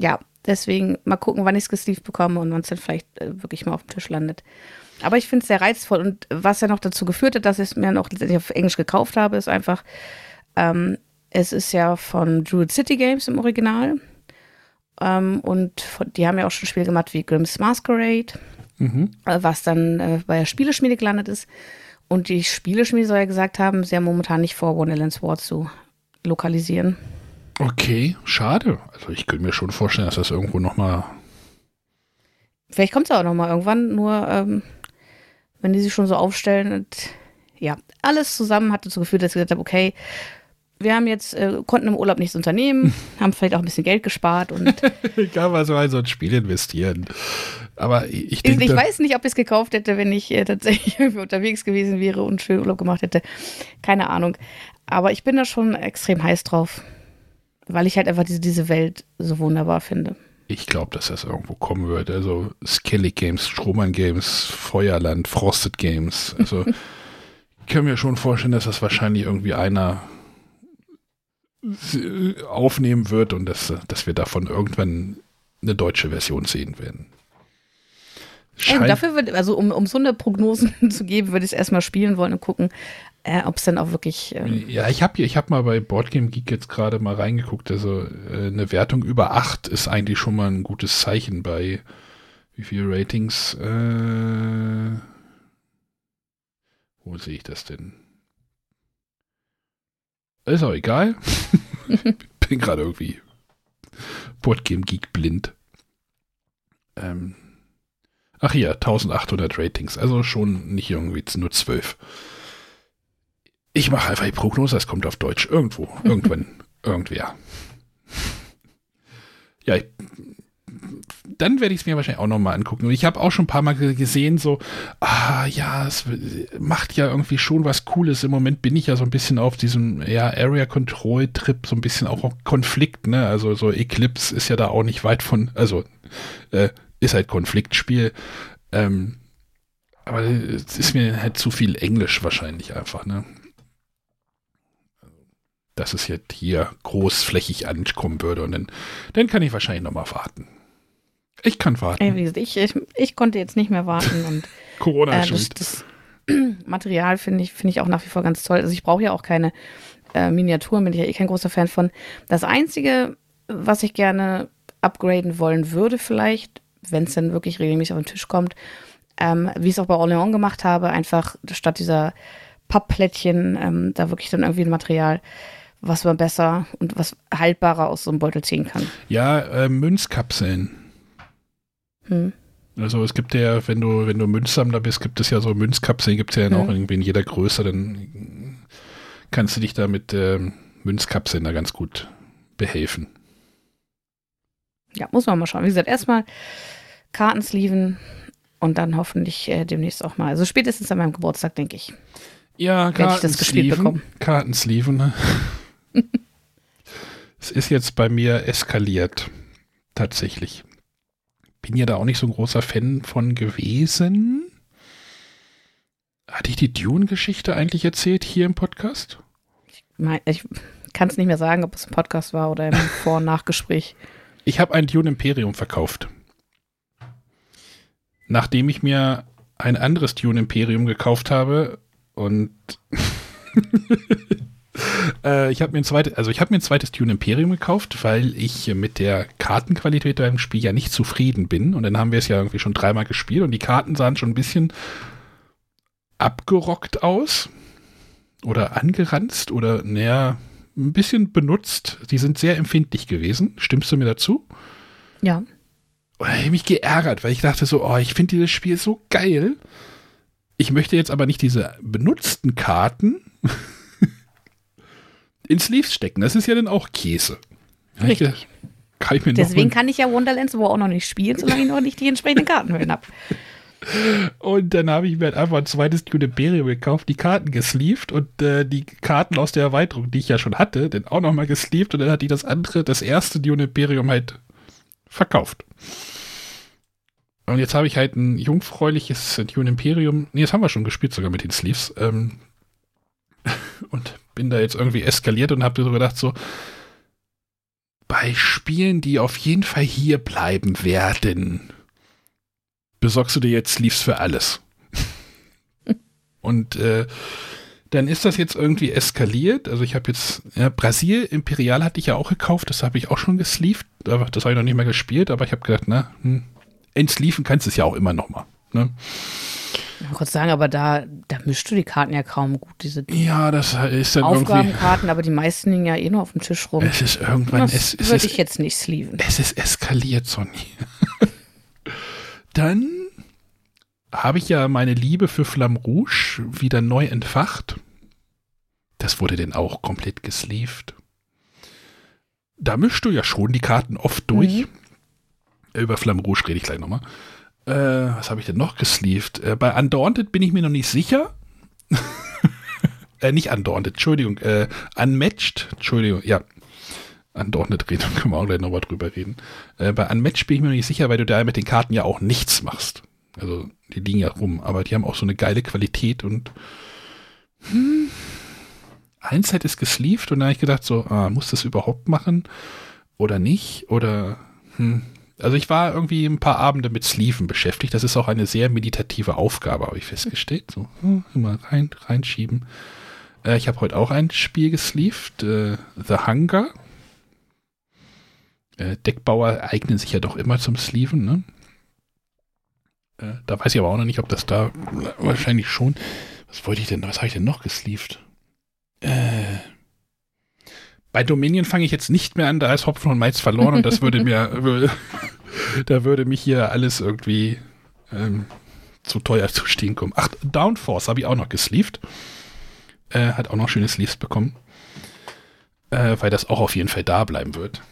ja, deswegen mal gucken, wann ich es gesleeved bekomme und wann es dann vielleicht äh, wirklich mal auf dem Tisch landet. Aber ich finde es sehr reizvoll und was ja noch dazu geführt hat, dass ich es mir noch letztendlich auf Englisch gekauft habe, ist einfach, ähm, es ist ja von Druid City Games im Original. Ähm, und von, die haben ja auch schon Spiele gemacht wie Grimm's Masquerade, mhm. äh, was dann äh, bei der Spieleschmiede gelandet ist. Und die Spieleschmiede soll ja gesagt haben, sie haben momentan nicht vor, Wonderlands War zu lokalisieren. Okay, schade. Also ich könnte mir schon vorstellen, dass das irgendwo nochmal. Vielleicht kommt es auch nochmal irgendwann, nur ähm, wenn die sich schon so aufstellen und ja, alles zusammen hat dazu geführt, dass ich gesagt habe, okay, wir haben jetzt, äh, konnten im Urlaub nichts unternehmen, <laughs> haben vielleicht auch ein bisschen Geld gespart und. ich <laughs> kann mal so ein, so ein Spiel investieren. Aber ich denke. Ich, weiß nicht, ob ich es gekauft hätte, wenn ich äh, tatsächlich <laughs> irgendwie unterwegs gewesen wäre und schön Urlaub gemacht hätte. Keine Ahnung. Aber ich bin da schon extrem heiß drauf. Weil ich halt einfach diese, diese Welt so wunderbar finde. Ich glaube, dass das irgendwo kommen wird. Also Skellig Games, Strohmann Games, Feuerland, Frosted Games. Also <laughs> ich kann mir schon vorstellen, dass das wahrscheinlich irgendwie einer aufnehmen wird und dass, dass wir davon irgendwann eine deutsche Version sehen werden. Schein dafür würde, also um, um so eine Prognose <laughs> zu geben, würde ich es erstmal spielen wollen und gucken, äh, ob es dann auch wirklich. Ähm ja, ich habe ich hab mal bei Boardgame Geek jetzt gerade mal reingeguckt. Also äh, eine Wertung über 8 ist eigentlich schon mal ein gutes Zeichen bei wie viele Ratings. Äh, wo sehe ich das denn? Ist auch egal. <laughs> Bin gerade irgendwie Boardgame Geek blind. Ähm, ach ja, 1800 Ratings. Also schon nicht irgendwie nur 12. Ich mache einfach die Prognose, es kommt auf Deutsch. Irgendwo, <laughs> irgendwann, irgendwer. Ja, ich, dann werde ich es mir wahrscheinlich auch nochmal angucken. Und ich habe auch schon ein paar Mal gesehen, so, ah ja, es macht ja irgendwie schon was Cooles. Im Moment bin ich ja so ein bisschen auf diesem ja, Area Control Trip, so ein bisschen auch auf Konflikt, ne? Also so Eclipse ist ja da auch nicht weit von, also äh, ist halt Konfliktspiel. Ähm, aber es ist mir halt zu viel Englisch wahrscheinlich einfach, ne? Dass es jetzt hier großflächig ankommen würde. Und dann, dann kann ich wahrscheinlich noch mal warten. Ich kann warten. Ich, ich, ich konnte jetzt nicht mehr warten. <laughs> Und, Corona äh, das, das <clears throat> Material finde ich, find ich auch nach wie vor ganz toll. Also ich brauche ja auch keine äh, Miniaturen, bin ich ja eh kein großer Fan von. Das Einzige, was ich gerne upgraden wollen würde vielleicht, wenn es dann wirklich regelmäßig auf den Tisch kommt, ähm, wie ich es auch bei Orléans gemacht habe, einfach statt dieser Pappplättchen, ähm, da wirklich dann irgendwie ein Material was man besser und was haltbarer aus so einem Beutel ziehen kann. Ja, äh, Münzkapseln. Hm. Also es gibt ja, wenn du, wenn du Münzsammler bist, gibt es ja so Münzkapseln, gibt es ja hm. auch irgendwie in jeder Größe, dann kannst du dich da mit äh, Münzkapseln da ganz gut behelfen. Ja, muss man mal schauen. Wie gesagt, erstmal Kartensleeven und dann hoffentlich äh, demnächst auch mal. Also spätestens an meinem Geburtstag, denke ich. Ja, Kartensleeven. Kartensleeven, ne? Es ist jetzt bei mir eskaliert. Tatsächlich. Bin ja da auch nicht so ein großer Fan von gewesen. Hatte ich die Dune-Geschichte eigentlich erzählt hier im Podcast? Ich, ich kann es nicht mehr sagen, ob es im Podcast war oder im <laughs> Vor- und Nachgespräch. Ich habe ein Dune Imperium verkauft. Nachdem ich mir ein anderes Dune Imperium gekauft habe und <laughs> äh, ich habe mir ein zweites, also ich habe mir ein zweites Dune Imperium gekauft, weil ich mit der Kartenqualität beim Spiel ja nicht zufrieden bin. Und dann haben wir es ja irgendwie schon dreimal gespielt und die Karten sahen schon ein bisschen abgerockt aus oder angeranzt oder naja, ein bisschen benutzt. Die sind sehr empfindlich gewesen. Stimmst du mir dazu? Ja. Und da habe ich mich geärgert, weil ich dachte so, oh, ich finde dieses Spiel so geil. Ich möchte jetzt aber nicht diese benutzten Karten in Sleeves stecken. Das ist ja dann auch Käse. Richtig. Kann ich Deswegen kann ich ja Wonderlands wo auch noch nicht spielen, solange ich noch nicht die entsprechenden Kartenhüllen habe. Und dann habe ich mir halt einfach ein zweites Dune Imperium gekauft, die Karten gesleeved und äh, die Karten aus der Erweiterung, die ich ja schon hatte, dann auch nochmal gesleeved und dann hat die das andere, das erste Dune Imperium halt verkauft. Und jetzt habe ich halt ein jungfräuliches Dune Imperium. Nee, das haben wir schon gespielt, sogar mit den Sleeves. Ähm, <laughs> und bin da jetzt irgendwie eskaliert und habe so gedacht, so, bei Spielen, die auf jeden Fall hier bleiben werden, besorgst du dir jetzt Sleeves für alles. <laughs> und äh, dann ist das jetzt irgendwie eskaliert. Also ich habe jetzt, ja, Brasil Imperial hatte ich ja auch gekauft, das habe ich auch schon gesleeved. Das habe ich noch nicht mehr gespielt, aber ich habe gedacht, na, hm, entsleeven kannst du es ja auch immer noch mal. Ne? Ich wollte kurz sagen, aber da, da mischst du die Karten ja kaum gut, diese ja, das ist dann Aufgabenkarten, aber die meisten liegen ja eh nur auf dem Tisch rum. Es ist irgendwann, das es, es würde ich jetzt nicht sleeven. Es ist eskaliert, Sonny. <laughs> dann habe ich ja meine Liebe für Flamme Rouge wieder neu entfacht. Das wurde denn auch komplett gesleeved. Da mischst du ja schon die Karten oft durch. Mhm. Über Flamme Rouge rede ich gleich nochmal. Äh, was habe ich denn noch gesleeved? Äh, bei Undaunted bin ich mir noch nicht sicher. <laughs> äh, nicht Undaunted, Entschuldigung. Äh, unmatched, Entschuldigung, ja. andauernde reden, <laughs> können wir auch gleich nochmal drüber reden. Äh, bei Unmatch bin ich mir noch nicht sicher, weil du da mit den Karten ja auch nichts machst. Also die liegen ja rum, aber die haben auch so eine geile Qualität und hm, ein Set ist gesleeved und da habe ich gedacht so, ah, muss das überhaupt machen oder nicht? Oder hm. Also ich war irgendwie ein paar Abende mit Sleeven beschäftigt. Das ist auch eine sehr meditative Aufgabe, habe ich festgestellt. So, hm, immer rein, reinschieben. Äh, ich habe heute auch ein Spiel gesleeved, äh, The Hunger. Äh, Deckbauer eignen sich ja doch immer zum Sleeven, ne? Äh, da weiß ich aber auch noch nicht, ob das da wahrscheinlich schon. Was wollte ich denn, was habe ich denn noch gesleeved? Äh, bei Dominion fange ich jetzt nicht mehr an, da ist Hopfen und Malz verloren und das würde mir, <laughs> da würde mich hier alles irgendwie ähm, zu teuer zu stehen kommen. Ach, Downforce habe ich auch noch gesleeved. Äh, hat auch noch schöne Sleeves bekommen. Äh, weil das auch auf jeden Fall da bleiben wird.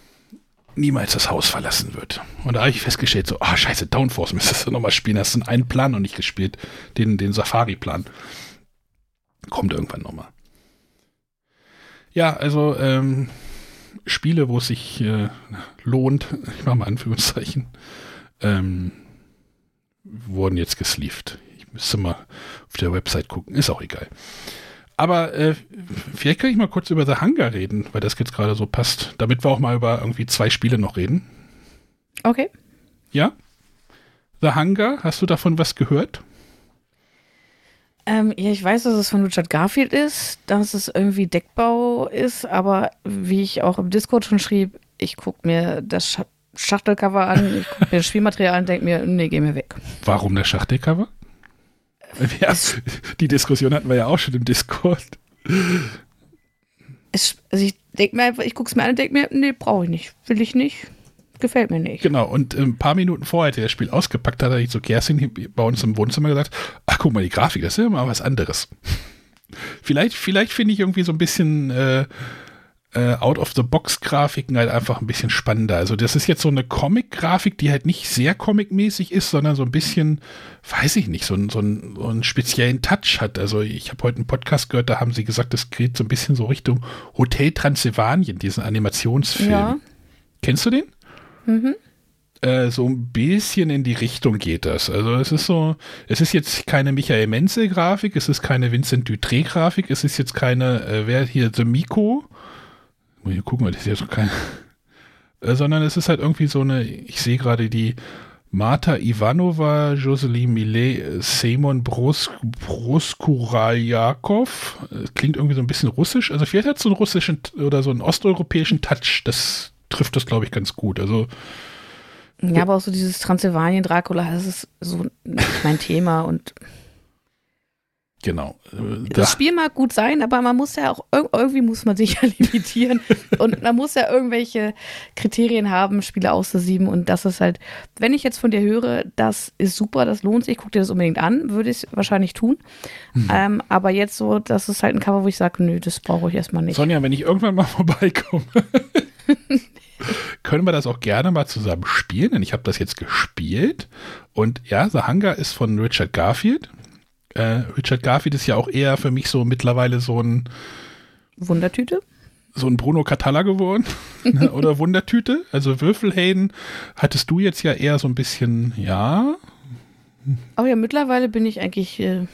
Niemals das Haus verlassen wird. Und da habe ich festgestellt, so, ah, oh, scheiße, Downforce müsstest du nochmal spielen. Hast du einen Plan noch nicht gespielt. Den, den Safari-Plan. Kommt irgendwann nochmal. Ja, also ähm, Spiele, wo es sich äh, lohnt, <laughs> ich mache mal Anführungszeichen, ähm, wurden jetzt gesleeved. Ich müsste mal auf der Website gucken, ist auch egal. Aber äh, vielleicht kann ich mal kurz über The Hunger reden, weil das jetzt gerade so passt, damit wir auch mal über irgendwie zwei Spiele noch reden. Okay. Ja? The Hunger, hast du davon was gehört? Ähm, ja, ich weiß, dass es von Richard Garfield ist, dass es irgendwie Deckbau ist, aber wie ich auch im Discord schon schrieb, ich gucke mir das Sch Schachtelcover an, ich gucke mir das Spielmaterial an und denke mir, nee, geh mir weg. Warum der Schachtelcover? Ja, die Diskussion hatten wir ja auch schon im Discord. Es, also ich denke mir einfach, ich gucke es mir an und denke mir, nee, brauche ich nicht, will ich nicht gefällt mir nicht. Genau, und ein paar Minuten vorher, als er das Spiel ausgepackt hat, hat er zu Kerstin bei uns im Wohnzimmer gesagt, ach guck mal, die Grafik, das ist ja mal was anderes. <laughs> vielleicht, vielleicht finde ich irgendwie so ein bisschen äh, äh, Out-of-the-Box-Grafiken halt einfach ein bisschen spannender. Also das ist jetzt so eine Comic-Grafik, die halt nicht sehr Comic-mäßig ist, sondern so ein bisschen, weiß ich nicht, so, ein, so, ein, so einen speziellen Touch hat. Also ich habe heute einen Podcast gehört, da haben sie gesagt, das geht so ein bisschen so Richtung Hotel Transylvanien, diesen Animationsfilm. Ja. Kennst du den? Mhm. Äh, so ein bisschen in die Richtung geht das. Also es ist so, es ist jetzt keine Michael Menzel-Grafik, es ist keine Vincent Dutré-Grafik, es ist jetzt keine, äh, wer hier, The Miko, muss ich gucken, das ist jetzt keine, <laughs> äh, sondern es ist halt irgendwie so eine, ich sehe gerade die Marta Ivanova, Jocelyn Millet, Simon Bros Broskurajakov, klingt irgendwie so ein bisschen russisch, also vielleicht hat es so einen russischen oder so einen osteuropäischen Touch, das trifft das, glaube ich, ganz gut. Also ja, aber auch so dieses Transsilvanien-Dracula, das ist so mein Thema und Genau. Äh, das Spiel mag gut sein, aber man muss ja auch, irgendwie muss man sich <laughs> ja limitieren und man muss ja irgendwelche Kriterien haben, Spiele auszusieben und das ist halt, wenn ich jetzt von dir höre, das ist super, das lohnt sich, guck dir das unbedingt an, würde ich wahrscheinlich tun. Mhm. Ähm, aber jetzt so, das ist halt ein Cover, wo ich sage, nö, das brauche ich erstmal nicht. Sonja, wenn ich irgendwann mal <laughs> vorbeikomme, <laughs> können wir das auch gerne mal zusammen spielen, denn ich habe das jetzt gespielt. Und ja, The Hunger ist von Richard Garfield. Äh, Richard Garfield ist ja auch eher für mich so mittlerweile so ein Wundertüte? So ein Bruno Catalla geworden. <laughs> Ne, oder Wundertüte. Also Würfelhelden hattest du jetzt ja eher so ein bisschen, ja. Aber ja, mittlerweile bin ich eigentlich. Äh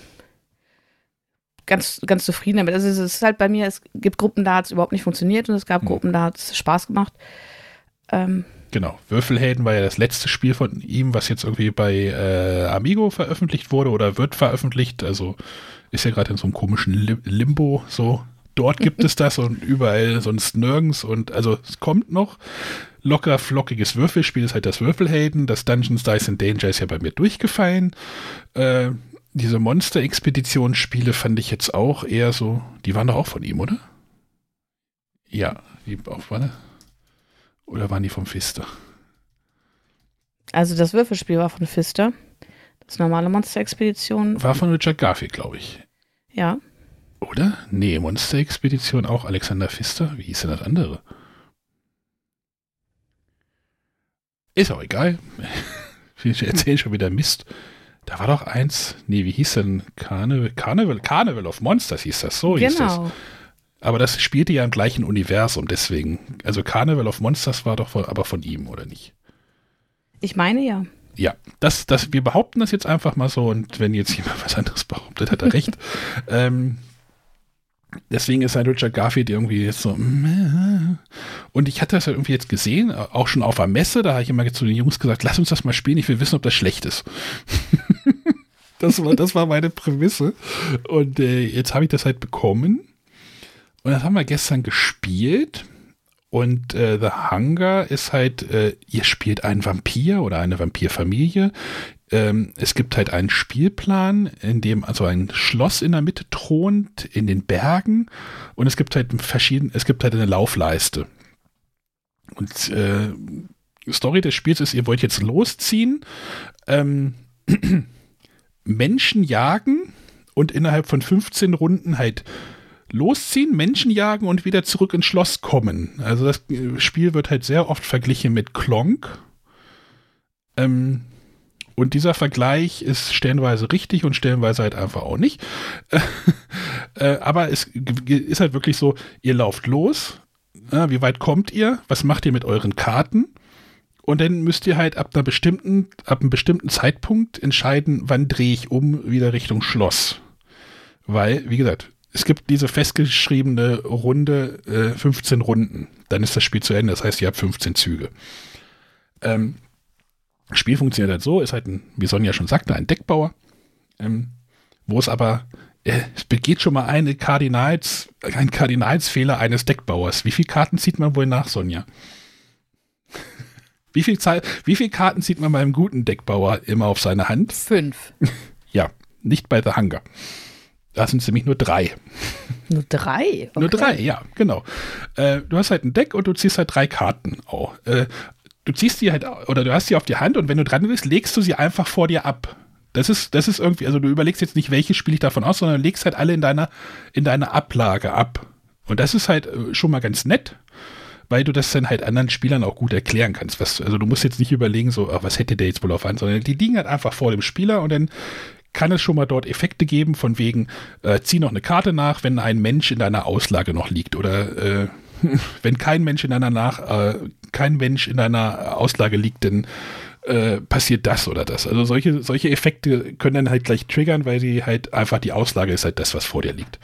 ganz, ganz zufrieden damit. Also es ist halt bei mir, es gibt Gruppen, da hat es überhaupt nicht funktioniert und es gab hm. Gruppen, da hat es Spaß gemacht. Ähm, genau, Würfelhelden war ja das letzte Spiel von ihm, was jetzt irgendwie bei äh, Amigo veröffentlicht wurde oder wird veröffentlicht. Also ist ja gerade in so einem komischen Limbo so. Dort gibt es das und überall sonst nirgends und also es kommt noch. Locker flockiges Würfelspiel ist halt das Würfelhelden. Das Dungeons Dice and Danger ist ja bei mir durchgefallen. Äh, diese Monster-Expedition-Spiele fand ich jetzt auch eher so, die waren doch auch von ihm, oder? Ja, die auch, war Oder waren die vom Fister? Also das Würfelspiel war von Fister. Das normale Monster-Expedition. War von Richard Garfield, glaube ich. Ja. Oder? Nee, Monster-Expedition auch Alexander Pfister. Wie hieß denn das andere? Ist auch egal. <laughs> Ich erzähle schon wieder Mist. Da war doch eins, nee, wie hieß denn? Carnival, Carnival, Carnival of Monsters hieß das, so genau. hieß das. Aber das spielte ja im gleichen Universum, deswegen. Also Carnival of Monsters war doch von, aber von ihm, oder nicht? Ich meine ja. Ja, das, das, wir behaupten das jetzt einfach mal so und wenn jetzt jemand was anderes behauptet, hat er recht. <laughs> ähm, deswegen ist halt Richard Garfield irgendwie jetzt so. Und ich hatte das halt irgendwie jetzt gesehen, auch schon auf der Messe, da habe ich immer zu den Jungs gesagt, lass uns das mal spielen, ich will wissen, ob das schlecht ist. <laughs> das, war, das war meine Prämisse. Und äh, jetzt habe ich das halt bekommen. Und das haben wir gestern gespielt. Und äh, The Hunger ist halt, äh, ihr spielt einen Vampir oder eine Vampirfamilie. Ähm, es gibt halt einen Spielplan, in dem also ein Schloss in der Mitte thront, in den Bergen. Und es gibt halt verschiedene, es gibt halt eine Laufleiste. Und äh, Story des Spiels ist, ihr wollt jetzt losziehen, ähm, <clears throat> Menschen jagen und innerhalb von 15 Runden halt losziehen, Menschen jagen und wieder zurück ins Schloss kommen. Also das Spiel wird halt sehr oft verglichen mit Klonk. Ähm, und dieser Vergleich ist stellenweise richtig und stellenweise halt einfach auch nicht. <laughs> äh, aber es ist halt wirklich so, ihr lauft los. Ja, wie weit kommt ihr? Was macht ihr mit euren Karten? Und dann müsst ihr halt ab einer bestimmten, ab einem bestimmten Zeitpunkt entscheiden, wann drehe ich um wieder Richtung Schloss. Weil, wie gesagt, es gibt diese festgeschriebene Runde, äh, 15 Runden. Dann ist das Spiel zu Ende. Das heißt, ihr habt 15 Züge. Ähm, das Spiel funktioniert halt so, ist halt ein, wie Sonja schon sagte, ein Deckbauer, ähm, wo es aber, äh, es begeht schon mal eine Kardinals, ein Kardinalsfehler eines Deckbauers. Wie viele Karten zieht man wohl nach, Sonja? <laughs> wie viel, wie viele Karten zieht man beim guten Deckbauer immer auf seine Hand? Fünf. <laughs> ja, nicht bei The Hunger. Da sind es nämlich nur drei. Nur drei? Okay. Nur drei, ja, genau. Äh, du hast halt ein Deck und du ziehst halt drei Karten. Oh, äh, du ziehst die halt, oder du hast sie auf die Hand und wenn du dran bist, legst du sie einfach vor dir ab. Das ist, das ist irgendwie, also du überlegst jetzt nicht, welche spiele ich davon aus, sondern legst halt alle in deiner, in deiner Ablage ab. Und das ist halt äh, schon mal ganz nett, weil du das dann halt anderen Spielern auch gut erklären kannst. Was, also du musst jetzt nicht überlegen, so, ach, was hätte der jetzt wohl auf Hand, sondern die liegen halt einfach vor dem Spieler und dann kann es schon mal dort Effekte geben, von wegen, äh, zieh noch eine Karte nach, wenn ein Mensch in deiner Auslage noch liegt oder äh, <laughs> wenn kein Mensch in deiner nach, äh, kein Mensch in deiner Auslage liegt, dann äh, passiert das oder das. Also solche, solche Effekte können dann halt gleich triggern, weil sie halt einfach die Auslage ist halt das, was vor dir liegt.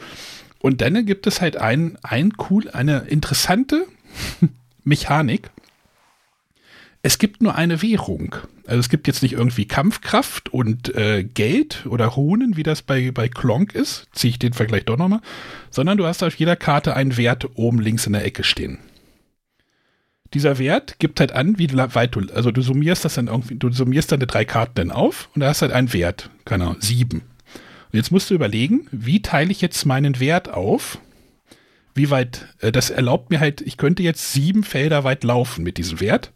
Und dann gibt es halt ein, ein cool, eine interessante <laughs> Mechanik, es gibt nur eine Währung. Also es gibt jetzt nicht irgendwie Kampfkraft und äh, Geld oder Runen, wie das bei, bei Klonk ist. Ziehe ich den Vergleich doch nochmal. Sondern du hast auf jeder Karte einen Wert oben links in der Ecke stehen. Dieser Wert gibt halt an, wie weit du, also du summierst das dann irgendwie, du summierst deine drei Karten dann auf und da hast halt einen Wert, keine Ahnung, sieben. Und jetzt musst du überlegen, wie teile ich jetzt meinen Wert auf? Wie weit, äh, das erlaubt mir halt, ich könnte jetzt sieben Felder weit laufen mit diesem Wert.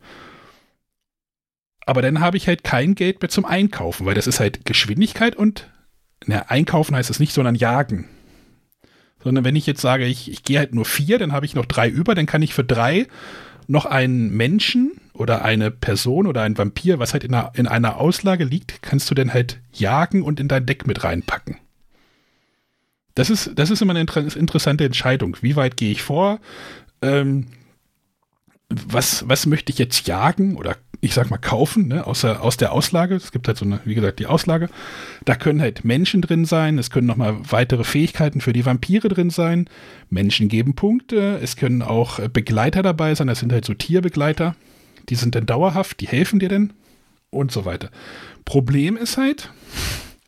Aber dann habe ich halt kein Geld mehr zum Einkaufen, weil das ist halt Geschwindigkeit und na, einkaufen heißt es nicht, sondern jagen. Sondern wenn ich jetzt sage, ich, ich gehe halt nur vier, dann habe ich noch drei über, dann kann ich für drei noch einen Menschen oder eine Person oder ein Vampir, was halt in einer, in einer Auslage liegt, kannst du dann halt jagen und in dein Deck mit reinpacken. Das ist, das ist immer eine inter interessante Entscheidung. Wie weit gehe ich vor? Ähm, was, was möchte ich jetzt jagen oder ich sag mal, kaufen, ne, aus, der, aus der Auslage. Es gibt halt so eine, wie gesagt, die Auslage. Da können halt Menschen drin sein, es können nochmal weitere Fähigkeiten für die Vampire drin sein. Menschen geben Punkte, es können auch Begleiter dabei sein, das sind halt so Tierbegleiter. Die sind dann dauerhaft, die helfen dir denn und so weiter. Problem ist halt,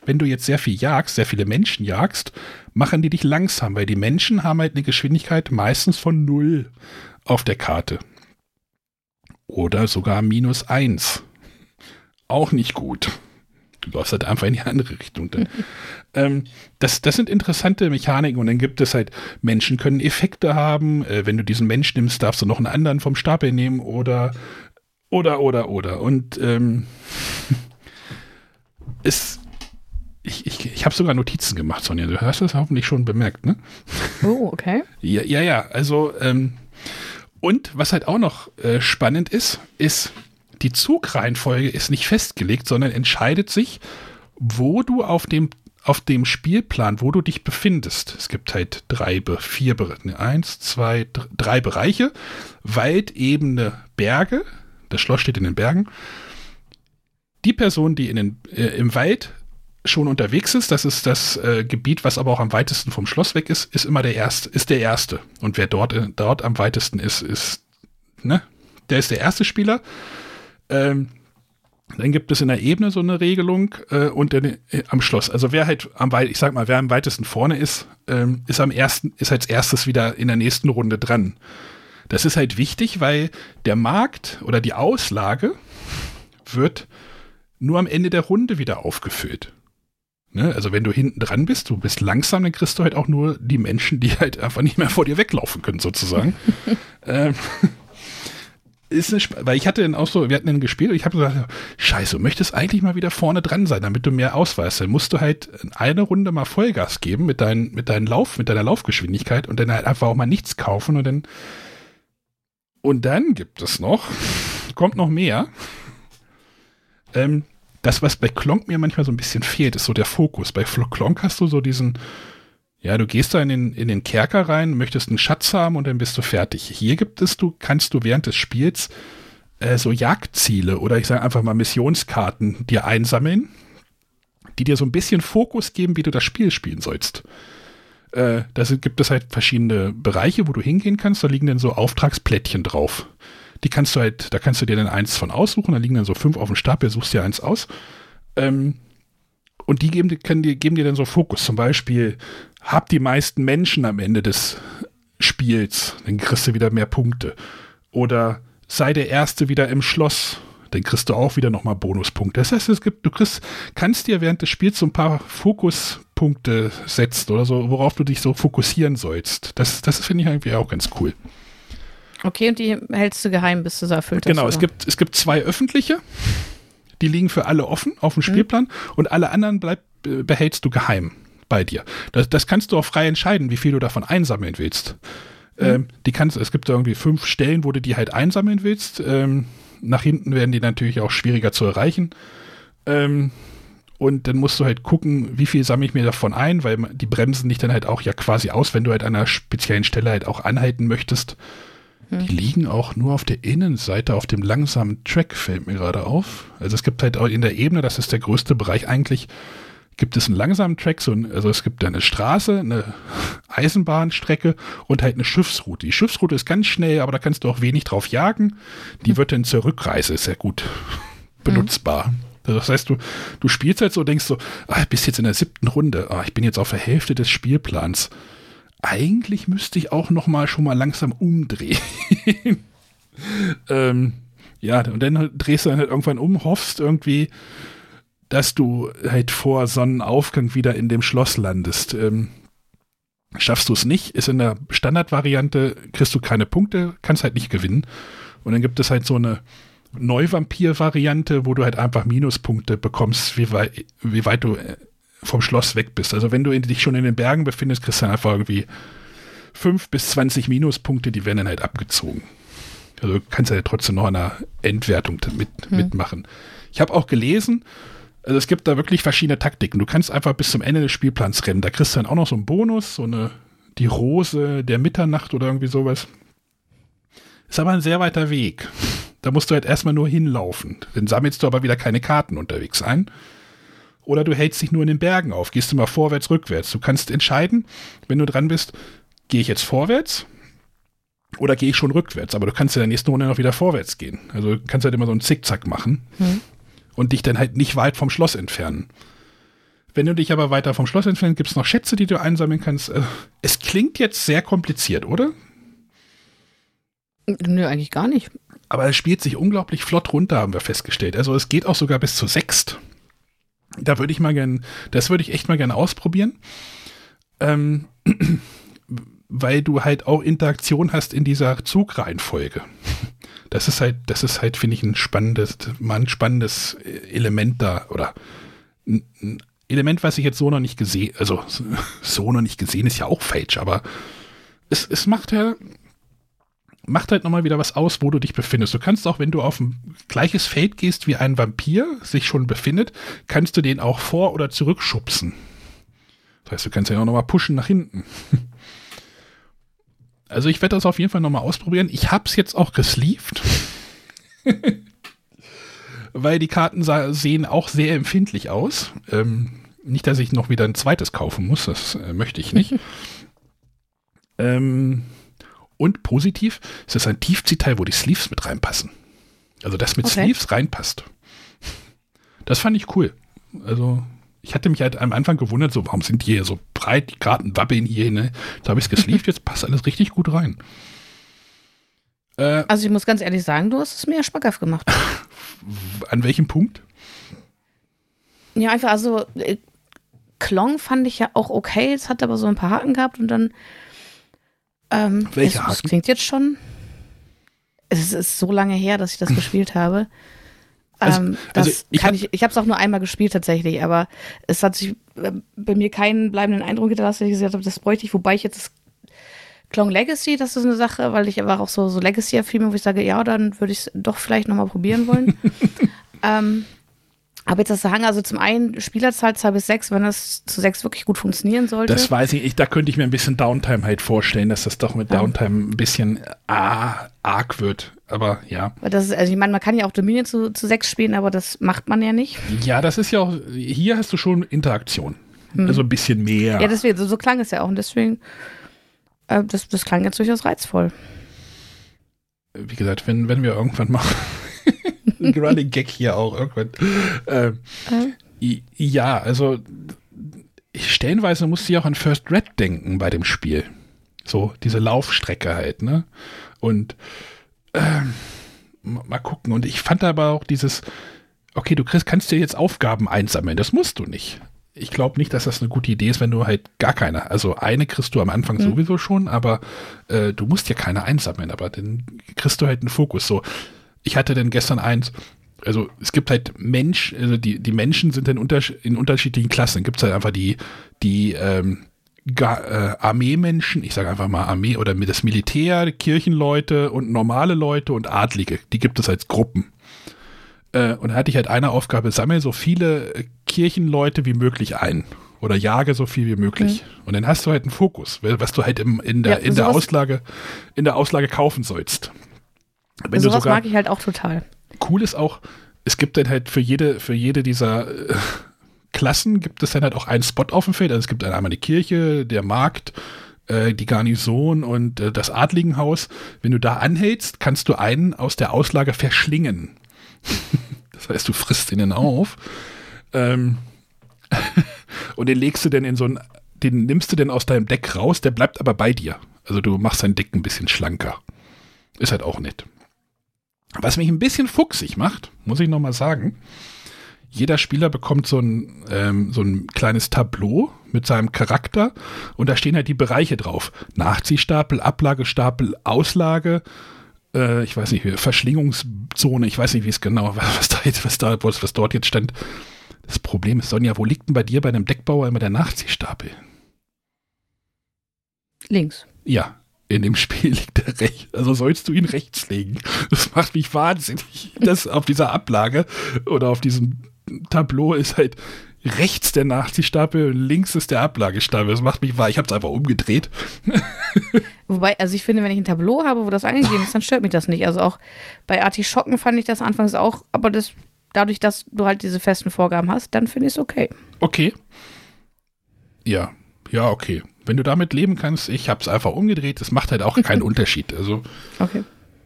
wenn du jetzt sehr viel jagst, sehr viele Menschen jagst, machen die dich langsam, weil die Menschen haben halt eine Geschwindigkeit meistens von null auf der Karte oder sogar minus eins. Auch nicht gut. Du läufst halt einfach in die andere Richtung. <laughs> ähm, das, das sind interessante Mechaniken und dann gibt es halt, Menschen können Effekte haben. Äh, wenn du diesen Mensch nimmst, darfst du noch einen anderen vom Stapel nehmen oder, oder, oder, oder. Und ähm, <laughs> es, ich, ich, ich habe sogar Notizen gemacht, Sonja. Du hast das hoffentlich schon bemerkt, ne? Oh, okay. ja, ja, ja. Also, ähm, und was halt auch noch äh, spannend ist, ist, die Zugreihenfolge ist nicht festgelegt, sondern entscheidet sich, wo du auf dem auf dem Spielplan, wo du dich befindest. Es gibt halt drei, vier, ne, eins, zwei, drei Bereiche. Waldebene, Berge. Das Schloss steht in den Bergen. Die Person, die in den, äh, im Wald schon unterwegs ist, das ist das äh, Gebiet, was aber auch am weitesten vom Schloss weg ist, ist immer der erste, ist der erste. Und wer dort, äh, dort am weitesten ist, ist, ne, der ist der erste Spieler. Ähm, dann gibt es in der Ebene so eine Regelung äh, und in, äh, am Schloss. Also wer halt am weit, ich sag mal, wer am weitesten vorne ist, ähm, ist am ersten, ist als erstes wieder in der nächsten Runde dran. Das ist halt wichtig, weil der Markt oder die Auslage wird nur am Ende der Runde wieder aufgefüllt. Ne? Also wenn du hinten dran bist, du bist langsam, dann kriegst du halt auch nur die Menschen, die halt einfach nicht mehr vor dir weglaufen können, sozusagen. <laughs> ähm, ist eine, weil ich hatte dann auch so, wir hatten dann gespielt und ich habe gesagt, scheiße, du möchtest eigentlich mal wieder vorne dran sein, damit du mehr ausweist. Dann musst du halt eine Runde mal Vollgas geben mit, dein, mit deinem Lauf, mit deiner Laufgeschwindigkeit und dann halt einfach auch mal nichts kaufen und dann und dann gibt es noch, <laughs> kommt noch mehr. Ähm, das, was bei Klonk mir manchmal so ein bisschen fehlt, ist so der Fokus. Bei Klonk hast du so diesen, ja, du gehst da in den, in den Kerker rein, möchtest einen Schatz haben und dann bist du fertig. Hier gibt es, du kannst du während des Spiels äh, so Jagdziele oder ich sage einfach mal Missionskarten dir einsammeln, die dir so ein bisschen Fokus geben, wie du das Spiel spielen sollst. Äh, da gibt es halt verschiedene Bereiche, wo du hingehen kannst, da liegen dann so Auftragsplättchen drauf. Die kannst du halt, da kannst du dir dann eins von aussuchen, da liegen dann so fünf auf dem Stapel, suchst dir eins aus. Ähm, und die geben, können die, geben dir dann so Fokus. Zum Beispiel, hab die meisten Menschen am Ende des Spiels, dann kriegst du wieder mehr Punkte. Oder sei der Erste wieder im Schloss, dann kriegst du auch wieder nochmal Bonuspunkte. Das heißt, es gibt, du kriegst, kannst dir während des Spiels so ein paar Fokuspunkte setzen oder so, worauf du dich so fokussieren sollst. Das, das finde ich irgendwie auch ganz cool. Okay, und die hältst du geheim, bis du sie erfüllt hast. Genau, es gibt, es gibt zwei öffentliche die liegen für alle offen auf dem mhm. Spielplan mhm. und alle anderen bleib, behältst du geheim bei dir. Das, das kannst du auch frei entscheiden, wie viel du davon einsammeln willst. Mhm. Ähm, die kannst, es gibt irgendwie fünf Stellen, wo du die halt einsammeln willst. Ähm, nach hinten werden die natürlich auch schwieriger zu erreichen. Ähm, und dann musst du halt gucken, wie viel sammle ich mir davon ein, weil die bremsen dich dann halt auch ja quasi aus, wenn du halt an einer speziellen Stelle halt auch anhalten möchtest. Die liegen auch nur auf der Innenseite auf dem langsamen Track, fällt mir gerade auf. Also es gibt halt auch in der Ebene, das ist der größte Bereich eigentlich, gibt es einen langsamen Track, so ein, also es gibt eine Straße, eine <laughs> Eisenbahnstrecke und halt eine Schiffsroute. Die Schiffsroute ist ganz schnell, aber da kannst du auch wenig drauf jagen. Die hm. wird dann zur Rückreise sehr gut <laughs> benutzbar. Mhm. Das heißt, du, du spielst halt so, denkst so, ah, bist jetzt in der siebten Runde, ah, ich bin jetzt auf der Hälfte des Spielplans eigentlich müsste ich auch noch mal schon mal langsam umdrehen. <laughs> ähm, ja, und dann drehst du dann halt irgendwann um, hoffst irgendwie, dass du halt vor Sonnenaufgang wieder in dem Schloss landest. Ähm, schaffst du es nicht, ist in der Standardvariante, kriegst du keine Punkte, kannst halt nicht gewinnen. Und dann gibt es halt so eine Neuvampir-Variante, wo du halt einfach Minuspunkte bekommst, wie, wei wie weit du äh, vom Schloss weg bist. Also wenn du dich schon in den Bergen befindest, kriegst du einfach irgendwie 5 bis 20 Minuspunkte, die werden dann halt abgezogen. Also kannst du ja trotzdem noch an einer Endwertung mit, hm. mitmachen. Ich habe auch gelesen, also es gibt da wirklich verschiedene Taktiken. Du kannst einfach bis zum Ende des Spielplans rennen. Da kriegst du dann auch noch so einen Bonus, so eine die Rose der Mitternacht oder irgendwie sowas. Ist aber ein sehr weiter Weg. Da musst du halt erstmal nur hinlaufen. Dann sammelst du aber wieder keine Karten unterwegs ein oder du hältst dich nur in den Bergen auf, gehst du mal vorwärts, rückwärts. Du kannst entscheiden, wenn du dran bist, gehe ich jetzt vorwärts oder gehe ich schon rückwärts. Aber du kannst in der nächsten Runde noch wieder vorwärts gehen. Also du kannst halt immer so einen Zickzack machen mhm. und dich dann halt nicht weit vom Schloss entfernen. Wenn du dich aber weiter vom Schloss entfernst, gibt es noch Schätze, die du einsammeln kannst. Äh, es klingt jetzt sehr kompliziert, oder? Nö, eigentlich gar nicht. Aber es spielt sich unglaublich flott runter, haben wir festgestellt. Also es geht auch sogar bis zu sechst. Da würde ich mal gern, das würde ich echt mal gerne ausprobieren. Ähm, <clears throat> weil du halt auch Interaktion hast in dieser Zugreihenfolge. Das ist halt, das ist halt, finde ich, ein spannendes, mal ein spannendes Element da oder ein Element, was ich jetzt so noch nicht gesehen, also <laughs> so noch nicht gesehen, ist ja auch falsch, aber es, es macht ja, macht halt nochmal wieder was aus, wo du dich befindest. Du kannst auch, wenn du auf ein gleiches Feld gehst, wie ein Vampir sich schon befindet, kannst du den auch vor- oder zurückschubsen. Das heißt, du kannst ja auch nochmal pushen nach hinten. <laughs> Also ich werde das auf jeden Fall nochmal ausprobieren. Ich habe es jetzt auch gesleeved. <laughs> Weil die Karten sehen auch sehr empfindlich aus. Ähm, nicht, dass ich noch wieder ein zweites kaufen muss, das äh, möchte ich nicht. <laughs> ähm, und positiv ist es ein Tiefziehteil, wo die Sleeves mit reinpassen. Also das mit okay. Sleeves reinpasst. Das fand ich cool. Also ich hatte mich halt am Anfang gewundert, so warum sind die hier so breit, die Karten wabbeln hier, ne? Da habe ich es gesleeved, jetzt passt alles richtig gut rein. Äh, also ich muss ganz ehrlich sagen, du hast es mir schmackhaft gemacht. <laughs> An welchem Punkt? Ja, einfach, also äh, Klong fand ich ja auch okay, es hat aber so ein paar Haken gehabt und dann ähm, Welche Haken? Das klingt jetzt schon. Es ist so lange her, dass ich das <laughs> gespielt habe. Also, ähm, also ich habe ich, ich es auch nur einmal gespielt tatsächlich, aber es hat sich äh, bei mir keinen bleibenden Eindruck hinterlassen, dass ich gesagt habe, das bräuchte ich, wobei ich jetzt das Clone Legacy, das ist eine Sache, weil ich aber auch so, so Legacy-Filme, wo ich sage, ja, dann würde ich es doch vielleicht nochmal probieren wollen. <laughs> ähm, aber jetzt das Hang, also zum einen Spielerzahl 2 bis 6, wenn das zu 6 wirklich gut funktionieren sollte. Das weiß ich, ich da könnte ich mir ein bisschen Downtime halt vorstellen, dass das doch mit ja. Downtime ein bisschen ah, arg wird. Aber ja. Das ist, also ich meine, man kann ja auch Dominion zu, zu 6 spielen, aber das macht man ja nicht. Ja, das ist ja auch, hier hast du schon Interaktion. Hm. Also ein bisschen mehr. Ja, deswegen, so, so klang es ja auch. Und deswegen, äh, das, das klang jetzt durchaus reizvoll. Wie gesagt, wenn, wenn wir irgendwann mal ein Running Gag hier auch irgendwann. Ähm, äh. Ja, also stellenweise musste ich auch an First Red denken bei dem Spiel. So, diese Laufstrecke halt, ne? Und ähm, mal gucken. Und ich fand aber auch dieses, okay, du kriegst, kannst dir jetzt Aufgaben einsammeln. Das musst du nicht. Ich glaube nicht, dass das eine gute Idee ist, wenn du halt gar keine. Also eine kriegst du am Anfang mhm. sowieso schon, aber äh, du musst ja keine einsammeln, aber dann kriegst du halt einen Fokus. So, ich hatte denn gestern eins, also es gibt halt Mensch, also die, die Menschen sind in, unter, in unterschiedlichen Klassen. Gibt es halt einfach die, die ähm, äh, Armeemenschen, ich sage einfach mal Armee oder das Militär, Kirchenleute und normale Leute und Adlige. Die gibt es als Gruppen. Äh, und da hatte ich halt eine Aufgabe, sammle so viele Kirchenleute wie möglich ein. Oder jage so viel wie möglich. Mhm. Und dann hast du halt einen Fokus, was du halt im, in, der, ja, in, der Auslage, in der Auslage kaufen sollst. Wenn sowas sogar, mag ich halt auch total. Cool ist auch, es gibt dann halt für jede, für jede dieser äh, Klassen gibt es dann halt auch einen Spot auf dem Feld. Also es gibt dann einmal die Kirche, der Markt, äh, die Garnison und äh, das Adligenhaus. Wenn du da anhältst, kannst du einen aus der Auslage verschlingen. <laughs> das heißt, du frisst ihn dann auf. Ähm, <laughs> und den legst du dann in so ein, den nimmst du dann aus deinem Deck raus, der bleibt aber bei dir. Also du machst dein Deck ein bisschen schlanker. Ist halt auch nett. Was mich ein bisschen fuchsig macht, muss ich nochmal sagen, jeder Spieler bekommt so ein, ähm, so ein kleines Tableau mit seinem Charakter und da stehen halt die Bereiche drauf. Nachziehstapel, Ablagestapel, Auslage, äh, ich weiß nicht, Verschlingungszone, ich weiß nicht, wie es genau, <laughs> was da jetzt, was da, was, was dort jetzt stand. Das Problem ist, Sonja, wo liegt denn bei dir bei einem Deckbauer immer der Nachziehstapel? Links. Ja, in dem Spiel liegt er rechts. Also sollst du ihn rechts legen. Das macht mich wahnsinnig. Das auf dieser Ablage oder auf diesem Tableau ist halt rechts der Nachziehstapel und links ist der Ablagestapel. Das macht mich wahr. Ich habe es einfach umgedreht. <laughs> Wobei, also ich finde, wenn ich ein Tableau habe, wo das angegeben ist, dann stört mich das nicht. Also auch bei Artischocken fand ich das anfangs auch, aber das, dadurch, dass du halt diese festen Vorgaben hast, dann finde ich es okay. Okay. Ja, ja, okay wenn du damit leben kannst, ich habe es einfach umgedreht, das macht halt auch keinen <laughs> Unterschied. Also, okay.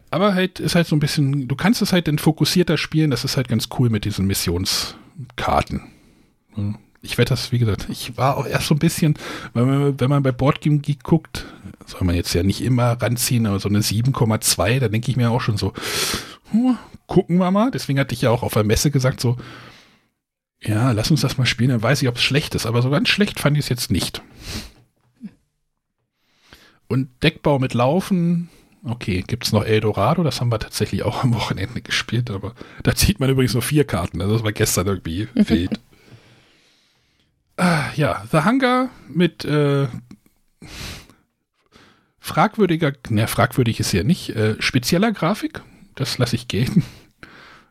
Aber halt ist halt so ein bisschen, du kannst es halt dann fokussierter spielen, das ist halt ganz cool mit diesen Missionskarten. Ich werde das, wie gesagt, ich war auch erst so ein bisschen, wenn man, wenn man bei Boardgame Geek guckt, soll man jetzt ja nicht immer ranziehen, aber so eine 7,2, da denke ich mir auch schon so, huh, gucken wir mal. Deswegen hatte ich ja auch auf der Messe gesagt, so, ja, lass uns das mal spielen, dann weiß ich, ob es schlecht ist. Aber so ganz schlecht fand ich es jetzt nicht. Und Deckbau mit Laufen, okay, gibt es noch Eldorado, das haben wir tatsächlich auch am Wochenende <laughs> gespielt, aber da zieht man übrigens nur vier Karten, also das war gestern irgendwie <laughs> wild. ah, ja, The Hunger mit äh, fragwürdiger, ne, fragwürdig ist ja nicht, äh, spezieller Grafik, das lasse ich gehen.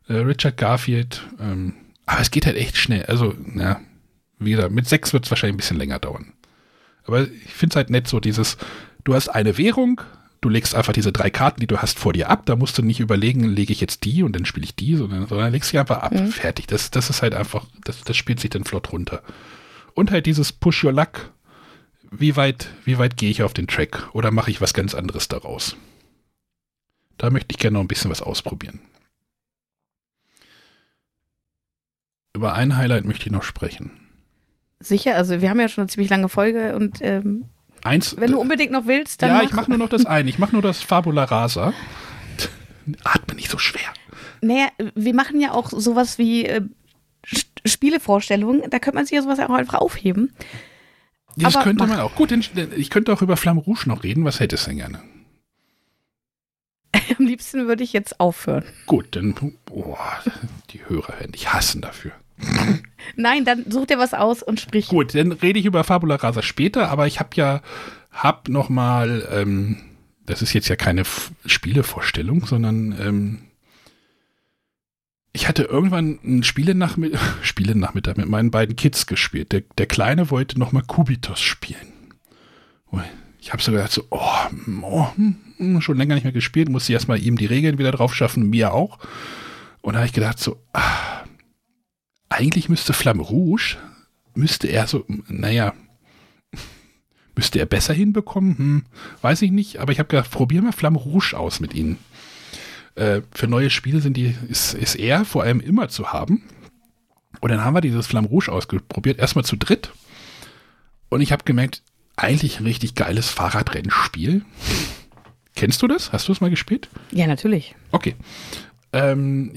Äh, Richard Garfield, ähm, aber es geht halt echt schnell, also, na, wieder, mit sechs wird es wahrscheinlich ein bisschen länger dauern. Aber ich finde es halt nett, so dieses, du hast eine Währung, du legst einfach diese drei Karten, die du hast, vor dir ab. Da musst du nicht überlegen, lege ich jetzt die und dann spiele ich die, sondern, sondern legst sie einfach ab. Mhm. Fertig. Das, das ist halt einfach, das, das spielt sich dann flott runter. Und halt dieses Push Your Luck. Wie weit, wie weit gehe ich auf den Track? Oder mache ich was ganz anderes daraus? Da möchte ich gerne noch ein bisschen was ausprobieren. Über ein Highlight möchte ich noch sprechen. Sicher, also wir haben ja schon eine ziemlich lange Folge und ähm, Eins, wenn du unbedingt noch willst, dann. Ja, ich mache nur noch das eine. Ich mache nur das Fabula Rasa. <laughs> Atme nicht so schwer. Naja, wir machen ja auch sowas wie äh, Spielevorstellungen. Da könnte man sich ja sowas auch einfach aufheben. Das Aber könnte man auch. Gut, ich könnte auch über Flamme Rouge noch reden. Was hättest du denn gerne? <laughs> Am liebsten würde ich jetzt aufhören. Gut, dann. Oh, die Hörer werden dich hassen dafür. <laughs> Nein, dann such dir was aus und sprich. Gut, dann rede ich über Fabula Rasa später, aber ich habe ja, hab noch mal, ähm, das ist jetzt ja keine F Spielevorstellung, sondern ähm, ich hatte irgendwann einen Spielenachmittag, <laughs> Spielenachmittag mit meinen beiden Kids gespielt. Der, der Kleine wollte noch mal Kubitos spielen. Ich habe so gedacht, so, oh, oh, hm, schon länger nicht mehr gespielt, muss ich erstmal ihm die Regeln wieder drauf schaffen, mir auch. Und da habe ich gedacht, so, ah, eigentlich müsste Flamme Rouge, müsste er so, naja, müsste er besser hinbekommen, hm, weiß ich nicht, aber ich habe gedacht, probier mal Flamme Rouge aus mit ihnen. Äh, für neue Spiele sind die, ist, ist er vor allem immer zu haben. Und dann haben wir dieses Flamme Rouge ausprobiert, erstmal zu dritt. Und ich habe gemerkt, eigentlich ein richtig geiles Fahrradrennspiel. Kennst du das? Hast du es mal gespielt? Ja, natürlich. Okay. Ähm,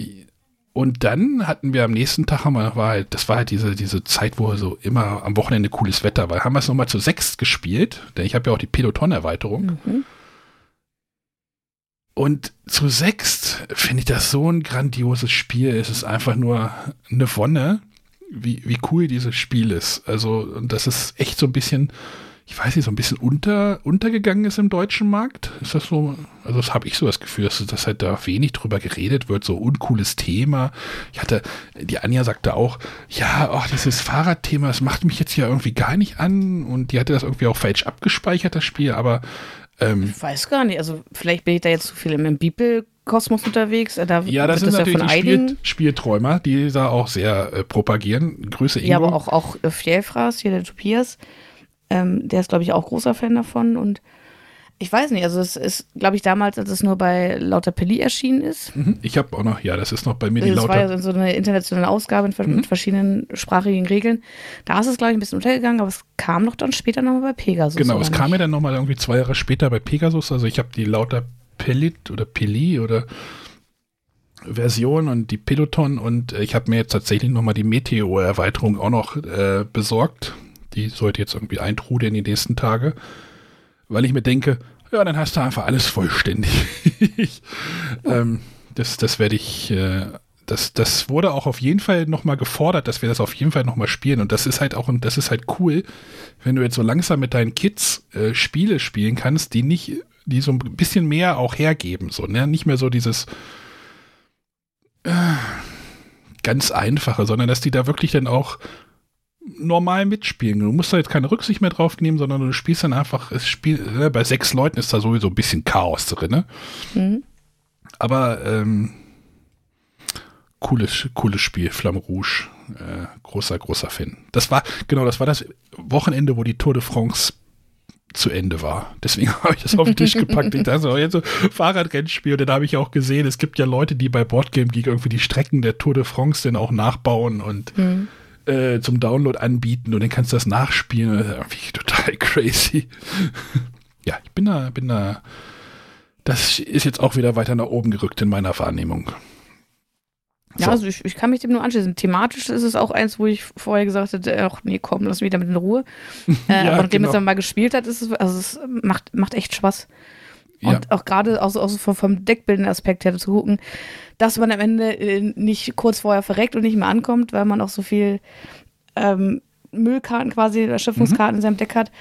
und dann hatten wir am nächsten Tag, haben wir, war halt, das war halt diese, diese Zeit, wo so immer am Wochenende cooles Wetter war. Haben wir es nochmal zu sechst gespielt, denn ich habe ja auch die Peloton-Erweiterung. Mhm. Und zu sechst finde ich das so ein grandioses Spiel. Es ist einfach nur eine Wonne, wie, wie cool dieses Spiel ist. Also, und das ist echt so ein bisschen ich weiß nicht, so ein bisschen unter, untergegangen ist im deutschen Markt. Ist das so? Also das habe ich so das Gefühl, dass, dass halt da wenig drüber geredet wird, so uncooles Thema. Ich hatte, die Anja sagte auch, ja, ach, dieses Fahrradthema, das macht mich jetzt ja irgendwie gar nicht an und die hatte das irgendwie auch falsch abgespeichert, das Spiel, aber ähm, ich weiß gar nicht, also vielleicht bin ich da jetzt zu viel im Bibel Kosmos unterwegs. Da ja, das sind das natürlich ja die Spiel, Spielträumer, die da auch sehr äh, propagieren. Grüße Ingo. Ja, aber auch, auch äh, Fjellfraß, hier der Tobias, ähm, der ist, glaube ich, auch großer Fan davon und ich weiß nicht, also es ist, glaube ich, damals, als es nur bei Lauter Pelli erschienen ist. Mhm, ich habe auch noch, ja, das ist noch bei mir die das Lauter. Das war ja so eine internationale Ausgabe mit mhm. verschiedenen sprachigen Regeln. Da ist es, glaube ich, ein bisschen untergegangen, aber es kam noch dann später nochmal bei Pegasus. Genau, es kam ja dann nochmal irgendwie zwei Jahre später bei Pegasus. Also ich habe die Lauter Pellit oder Pelli oder Version und die Peloton und ich habe mir jetzt tatsächlich nochmal die Meteor-Erweiterung auch noch äh, besorgt die sollte jetzt irgendwie eintrudeln in die nächsten Tage, weil ich mir denke, ja, dann hast du einfach alles vollständig. <laughs> ähm, das das werde ich, äh, das, das wurde auch auf jeden Fall nochmal gefordert, dass wir das auf jeden Fall nochmal spielen. Und das ist halt auch, das ist halt cool, wenn du jetzt so langsam mit deinen Kids äh, Spiele spielen kannst, die nicht, die so ein bisschen mehr auch hergeben, so, ne? Nicht mehr so dieses äh, ganz einfache, sondern dass die da wirklich dann auch normal mitspielen. Du musst da jetzt keine Rücksicht mehr drauf nehmen, sondern du spielst dann einfach, es spiel, äh, bei sechs Leuten ist da sowieso ein bisschen Chaos drin. Ne? Mhm. Aber ähm, cooles, cooles Spiel, Flamme Rouge. Äh, großer, großer Fan. Das war, genau, das war das Wochenende, wo die Tour de France zu Ende war. Deswegen <laughs> habe ich das auf den Tisch gepackt. Ich dachte, oh, jetzt so Fahrradrennspiel. Und dann habe ich auch gesehen, es gibt ja Leute, die bei Boardgame Geek irgendwie die Strecken der Tour de France dann auch nachbauen und mhm äh, zum Download anbieten und dann kannst du das nachspielen. Das ist irgendwie total <laughs> crazy. ja, ich bin da, bin da. Das ist jetzt auch wieder weiter nach oben gerückt in meiner Wahrnehmung. Ja, also ich, ich, kann mich dem nur anschließen. Thematisch ist es auch eins, wo ich vorher gesagt hätte, ach nee, komm, lass mich damit in Ruhe. <laughs> Äh, ja, aber nachdem genau. es dann mal gespielt hat, ist es, also es macht, macht echt Spaß. Und ja. auch gerade auch, so vom deckbildenden Aspekt her zu gucken, dass man am Ende äh, nicht kurz vorher verreckt und nicht mehr ankommt, weil man auch so viel ähm, Müllkarten quasi, Erschöpfungskarten mhm. in seinem Deck hat.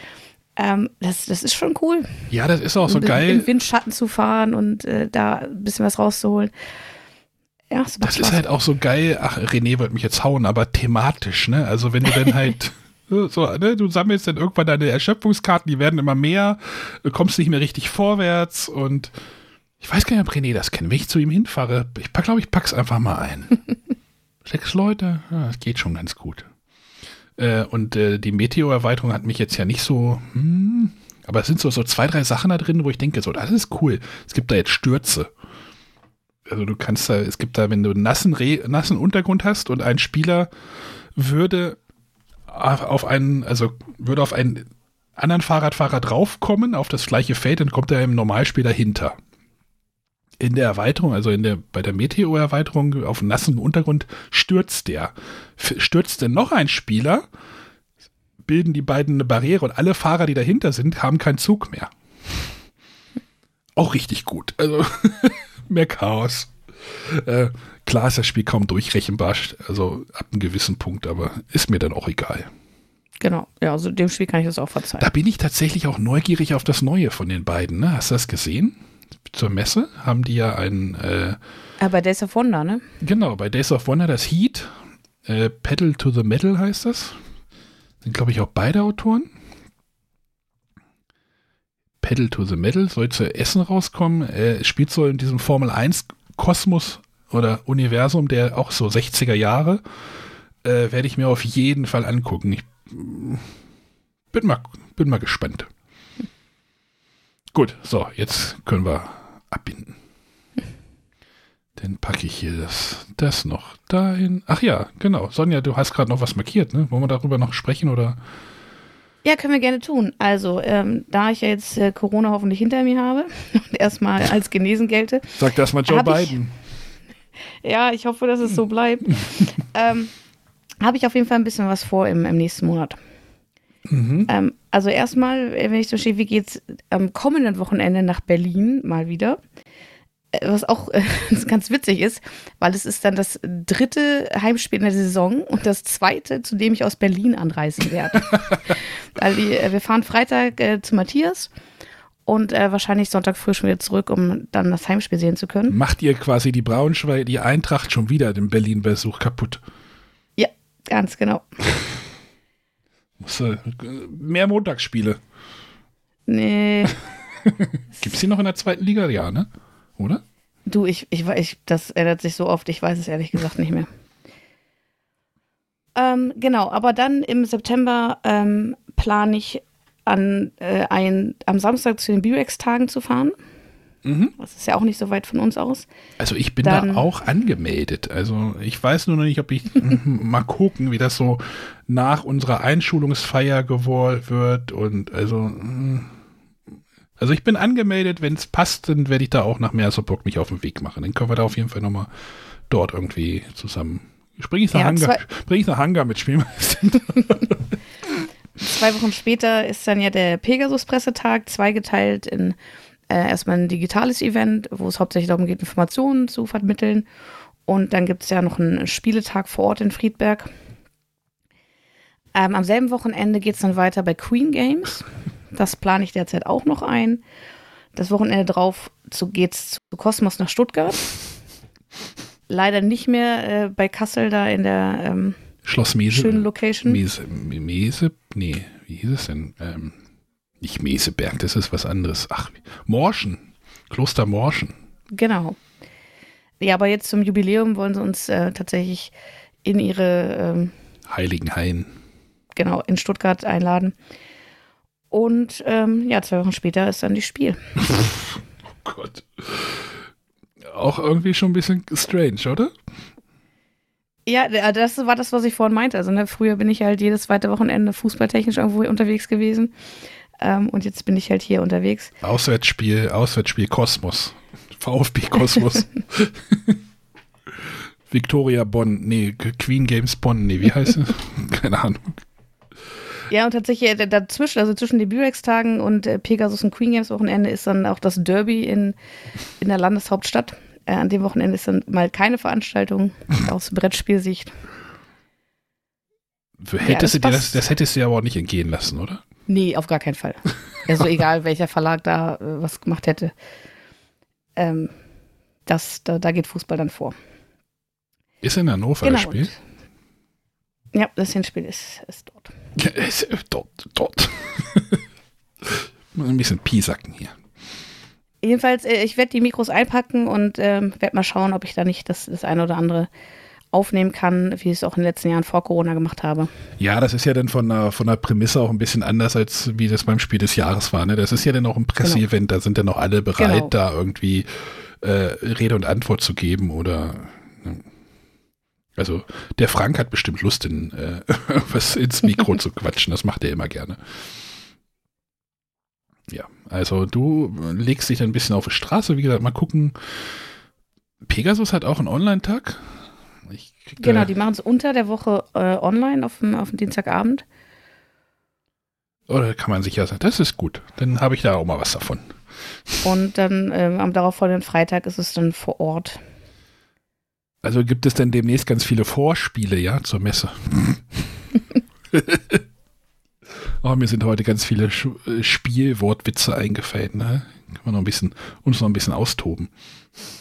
Ähm, das, das ist schon cool. Ja, das ist auch so und geil. Im Windschatten zu fahren und äh, da ein bisschen was rauszuholen. Ja, das, das ist halt auch so geil. Ach, René wollte mich jetzt hauen, aber thematisch, ne? Also wenn du dann halt <laughs> So, ne? Du sammelst dann irgendwann deine Erschöpfungskarten, die werden immer mehr, du kommst nicht mehr richtig vorwärts und ich weiß gar nicht, ob René das kennt. Wenn ich zu ihm hinfahre, ich glaube, ich pack's einfach mal ein. <laughs> Sechs Leute, ja, das geht schon ganz gut. Äh, und äh, die Meteo-Erweiterung hat mich jetzt ja nicht so, hm, aber es sind so, so zwei, drei Sachen da drin, wo ich denke, so, das ist cool. Es gibt da jetzt Stürze. Also du kannst da, es gibt da, wenn du einen nassen, Re nassen Untergrund hast und ein Spieler würde auf einen, also würde auf einen anderen Fahrradfahrer draufkommen, auf das gleiche Feld, dann kommt er im Normalspiel dahinter. In der Erweiterung, also in der, bei der Meteo-Erweiterung auf nassen Untergrund stürzt der. Stürzt denn noch ein Spieler, bilden die beiden eine Barriere und alle Fahrer, die dahinter sind, haben keinen Zug mehr. Auch richtig gut. Also <laughs> mehr Chaos. Äh, klar ist das Spiel kaum durchrechenbar, also ab einem gewissen Punkt, aber ist mir dann auch egal. Genau, ja, also dem Spiel kann ich das auch verzeihen. Da bin ich tatsächlich auch neugierig auf das Neue von den beiden. Ne? Hast du das gesehen? Zur Messe haben die ja ein. Äh, ah, bei Days of Wonder, ne? Genau, bei Days of Wonder das Heat. Äh, Pedal to the Metal heißt das. Sind, glaube ich, auch beide Autoren. Pedal to the Metal soll zu Essen rauskommen. Äh, spielt so in diesem Formel 1 Kosmos oder Universum der auch so 60er Jahre. Äh, Werde ich mir auf jeden Fall angucken. Ich bin mal, bin mal gespannt. Gut, so, jetzt können wir abbinden. Dann packe ich hier das, das noch dahin. Ach ja, genau. Sonja, du hast gerade noch was markiert, ne? Wollen wir darüber noch sprechen oder? Ja, können wir gerne tun. Also, ähm, da ich ja jetzt äh, Corona hoffentlich hinter mir habe <laughs> und erstmal als genesen gelte. Sag das mal Joe Biden. Ich, <laughs> ja, ich hoffe, dass es so bleibt. <laughs> ähm, habe ich auf jeden Fall ein bisschen was vor im, im nächsten Monat. Mhm. Ähm, also erstmal, wenn ich so stehe, wie geht's am kommenden Wochenende nach Berlin mal wieder? Äh, was auch <laughs> äh, ganz witzig ist, weil es ist dann das dritte Heimspiel in der Saison und das zweite, zu dem ich aus Berlin anreisen werde. <laughs> weil die, äh, wir fahren Freitag äh, zu Matthias und äh, wahrscheinlich Sonntag früh schon wieder zurück, um dann das Heimspiel sehen zu können. Macht ihr quasi die Braunschweig, die Eintracht schon wieder den Berlin-Besuch kaputt? Ja, ganz genau. <laughs> Mehr Montagsspiele. Nee. Gibt es die noch in der zweiten Liga? Ja, ne? Oder? Du, ich, ich, ich, das ändert sich so oft, ich weiß es ehrlich gesagt nicht mehr. Ähm, genau, aber dann im September ähm, plane ich an äh, ein, am Samstag zu den Birex-Tagen zu fahren. Mhm. Das ist ja auch nicht so weit von uns aus. Also ich bin Dann, da auch angemeldet. Also ich weiß nur noch nicht, ob ich <laughs> mal gucken, wie das so nach unserer Einschulungsfeier gewollt wird und also mm. Also ich bin angemeldet, wenn es passt, dann werde ich da auch nach Merseburg mich auf den Weg machen. Dann können wir da auf jeden Fall nochmal dort irgendwie zusammen. Spring ich nach, ja, Hangar, spring ich nach Hangar mit Spielmeister. <laughs> <laughs> zwei Wochen später ist dann ja der Pegasus-Pressetag, zweigeteilt in äh, erstmal ein digitales Event, wo es hauptsächlich darum geht, Informationen zu vermitteln. Und dann gibt es ja noch einen Spieletag vor Ort in Friedberg. Ähm, am selben Wochenende geht es dann weiter bei Queen Games. <laughs> Das plane ich derzeit auch noch ein. Das Wochenende drauf zu, geht's zu Kosmos nach Stuttgart. Leider nicht mehr äh, bei Kassel da in der ähm, Schloss Mese. Schönen Location. Mese, Mese, nee, wie hieß es denn? Ähm, nicht Meseberg, das ist was anderes. Ach, Morschen. Kloster Morschen. Genau. Ja, aber jetzt zum Jubiläum wollen sie uns äh, tatsächlich in ihre ähm, Heiligen Hain. Genau, in Stuttgart einladen. Und ähm, ja, zwei Wochen später ist dann das Spiel. <laughs> oh Gott. Auch irgendwie schon ein bisschen strange, oder? Ja, das war das, was ich vorhin meinte. Also ne, früher bin ich halt jedes zweite Wochenende fußballtechnisch irgendwo unterwegs gewesen. Ähm, und jetzt bin ich halt hier unterwegs. Auswärtsspiel, Auswärtsspiel Kosmos. VfB Kosmos. <laughs> Victoria Bonn, nee, Queen Games Bonn, nee, wie heißt es? <laughs> Keine Ahnung. Ja, und tatsächlich äh, dazwischen, also zwischen den Burex-Tagen und äh, Pegasus und Queen Games Wochenende ist dann auch das Derby in, in der Landeshauptstadt. Äh, an dem Wochenende ist dann mal keine Veranstaltung aus Brettspielsicht. Hättest ja, das, das, das hättest du ja aber auch nicht entgehen lassen, oder? Nee, auf gar keinen Fall. Also egal, <laughs> welcher Verlag da äh, was gemacht hätte. Ähm, das, da, da geht Fußball dann vor. Ist in Hannover genau. das Spiel? Ja, das Hinspiel ist, ist dort. <laughs> Dort, dort. Ein bisschen piesacken hier. Jedenfalls, äh, ich werde die Mikros einpacken und ähm, werde mal schauen, ob ich da nicht das, das eine oder andere aufnehmen kann, wie ich es auch in den letzten Jahren vor Corona gemacht habe. Ja, das ist ja dann von der, von der Prämisse auch ein bisschen anders, als wie das beim Spiel des Jahres war. Ne? Das ist ja dann auch ein Presseevent, da sind dann auch alle bereit, Genau. da irgendwie äh, Rede und Antwort zu geben oder ne? Also der Frank hat bestimmt Lust, in, äh, <laughs> was ins Mikro zu quatschen. Das macht er immer gerne. Ja, also du legst dich dann ein bisschen auf die Straße, wie gesagt, mal gucken. Pegasus hat auch einen Online-Tag. Genau, die machen es unter der Woche äh, online auf dem, auf dem Dienstagabend. Oder kann man sicher sein, das ist gut. Dann habe ich da auch mal was davon. Und dann ähm, am darauffolgenden Freitag ist es dann vor Ort. Also gibt es denn demnächst ganz viele Vorspiele, ja, zur Messe. <laughs> oh, mir sind heute ganz viele äh, Spielwortwitze eingefallen. Ne? Kann man noch ein bisschen, uns noch ein bisschen austoben.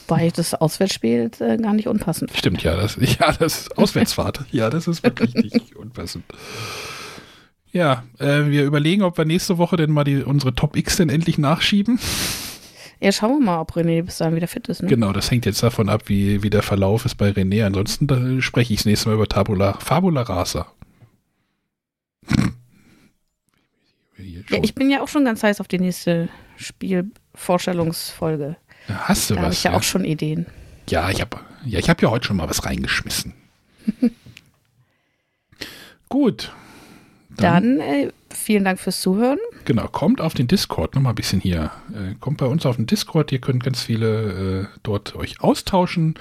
War ich das Auswärtsspiel äh, gar nicht unpassend. Stimmt, ja, das, <laughs> ja, das ist Auswärtsfahrt. ja, das ist wirklich nicht <laughs> unpassend. Ja, äh, wir überlegen, ob wir nächste Woche denn mal die, unsere Top X denn endlich nachschieben. Ja, schauen wir mal, ob René bis dahin wieder fit ist. Ne? Genau, das hängt jetzt davon ab, wie, wie der Verlauf ist bei René. Ansonsten spreche ich das nächste Mal über Tabula, Fabula Rasa. Ja, ich bin ja auch schon ganz heiß auf die nächste Spielvorstellungsfolge. Hast du Da habe was? ich ja auch schon Ideen. ja, ich habe ja, ich hab ja heute schon mal was reingeschmissen. <laughs> Gut. Dann äh, vielen Dank fürs Zuhören. Genau, kommt auf den Discord, nochmal ein bisschen hier. Äh, kommt bei uns auf den Discord, ihr könnt ganz viele äh, dort euch austauschen.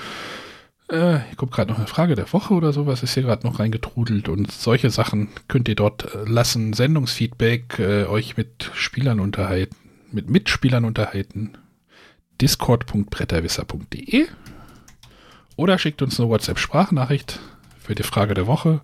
Äh, hier kommt gerade noch eine Frage der Woche oder sowas, ist hier gerade noch reingetrudelt und solche Sachen könnt ihr dort äh, lassen. Sendungsfeedback, äh, euch mit Spielern unterhalten, mit Mitspielern unterhalten. discord.bretterwisser.de oder schickt uns eine WhatsApp-Sprachnachricht für die Frage der Woche.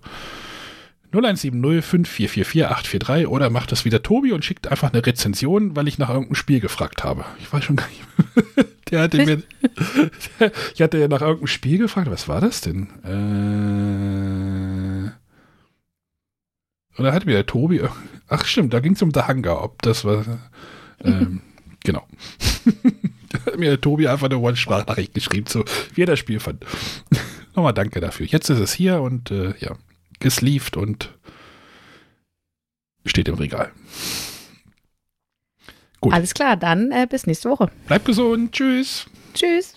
0170 5444 843 oder macht das wieder Tobi und schickt einfach eine Rezension, weil ich nach irgendeinem Spiel gefragt habe. Ich weiß schon gar nicht. <laughs> Der hatte mir. <laughs> ich hatte ja nach irgendeinem Spiel gefragt. Was war das denn? Äh. Und da hat mir der Tobi. <laughs> Ach, stimmt, da ging es um The Hunger. Ob das war. Ähm, genau. da hat mir der Tobi einfach eine One-Sprachnachricht geschrieben, so wie er das Spiel fand. Nochmal danke dafür. Jetzt ist es hier und äh, ja gesleeved und steht im Regal. Gut. Alles klar, dann äh, bis nächste Woche. Bleibt gesund. Tschüss. Tschüss.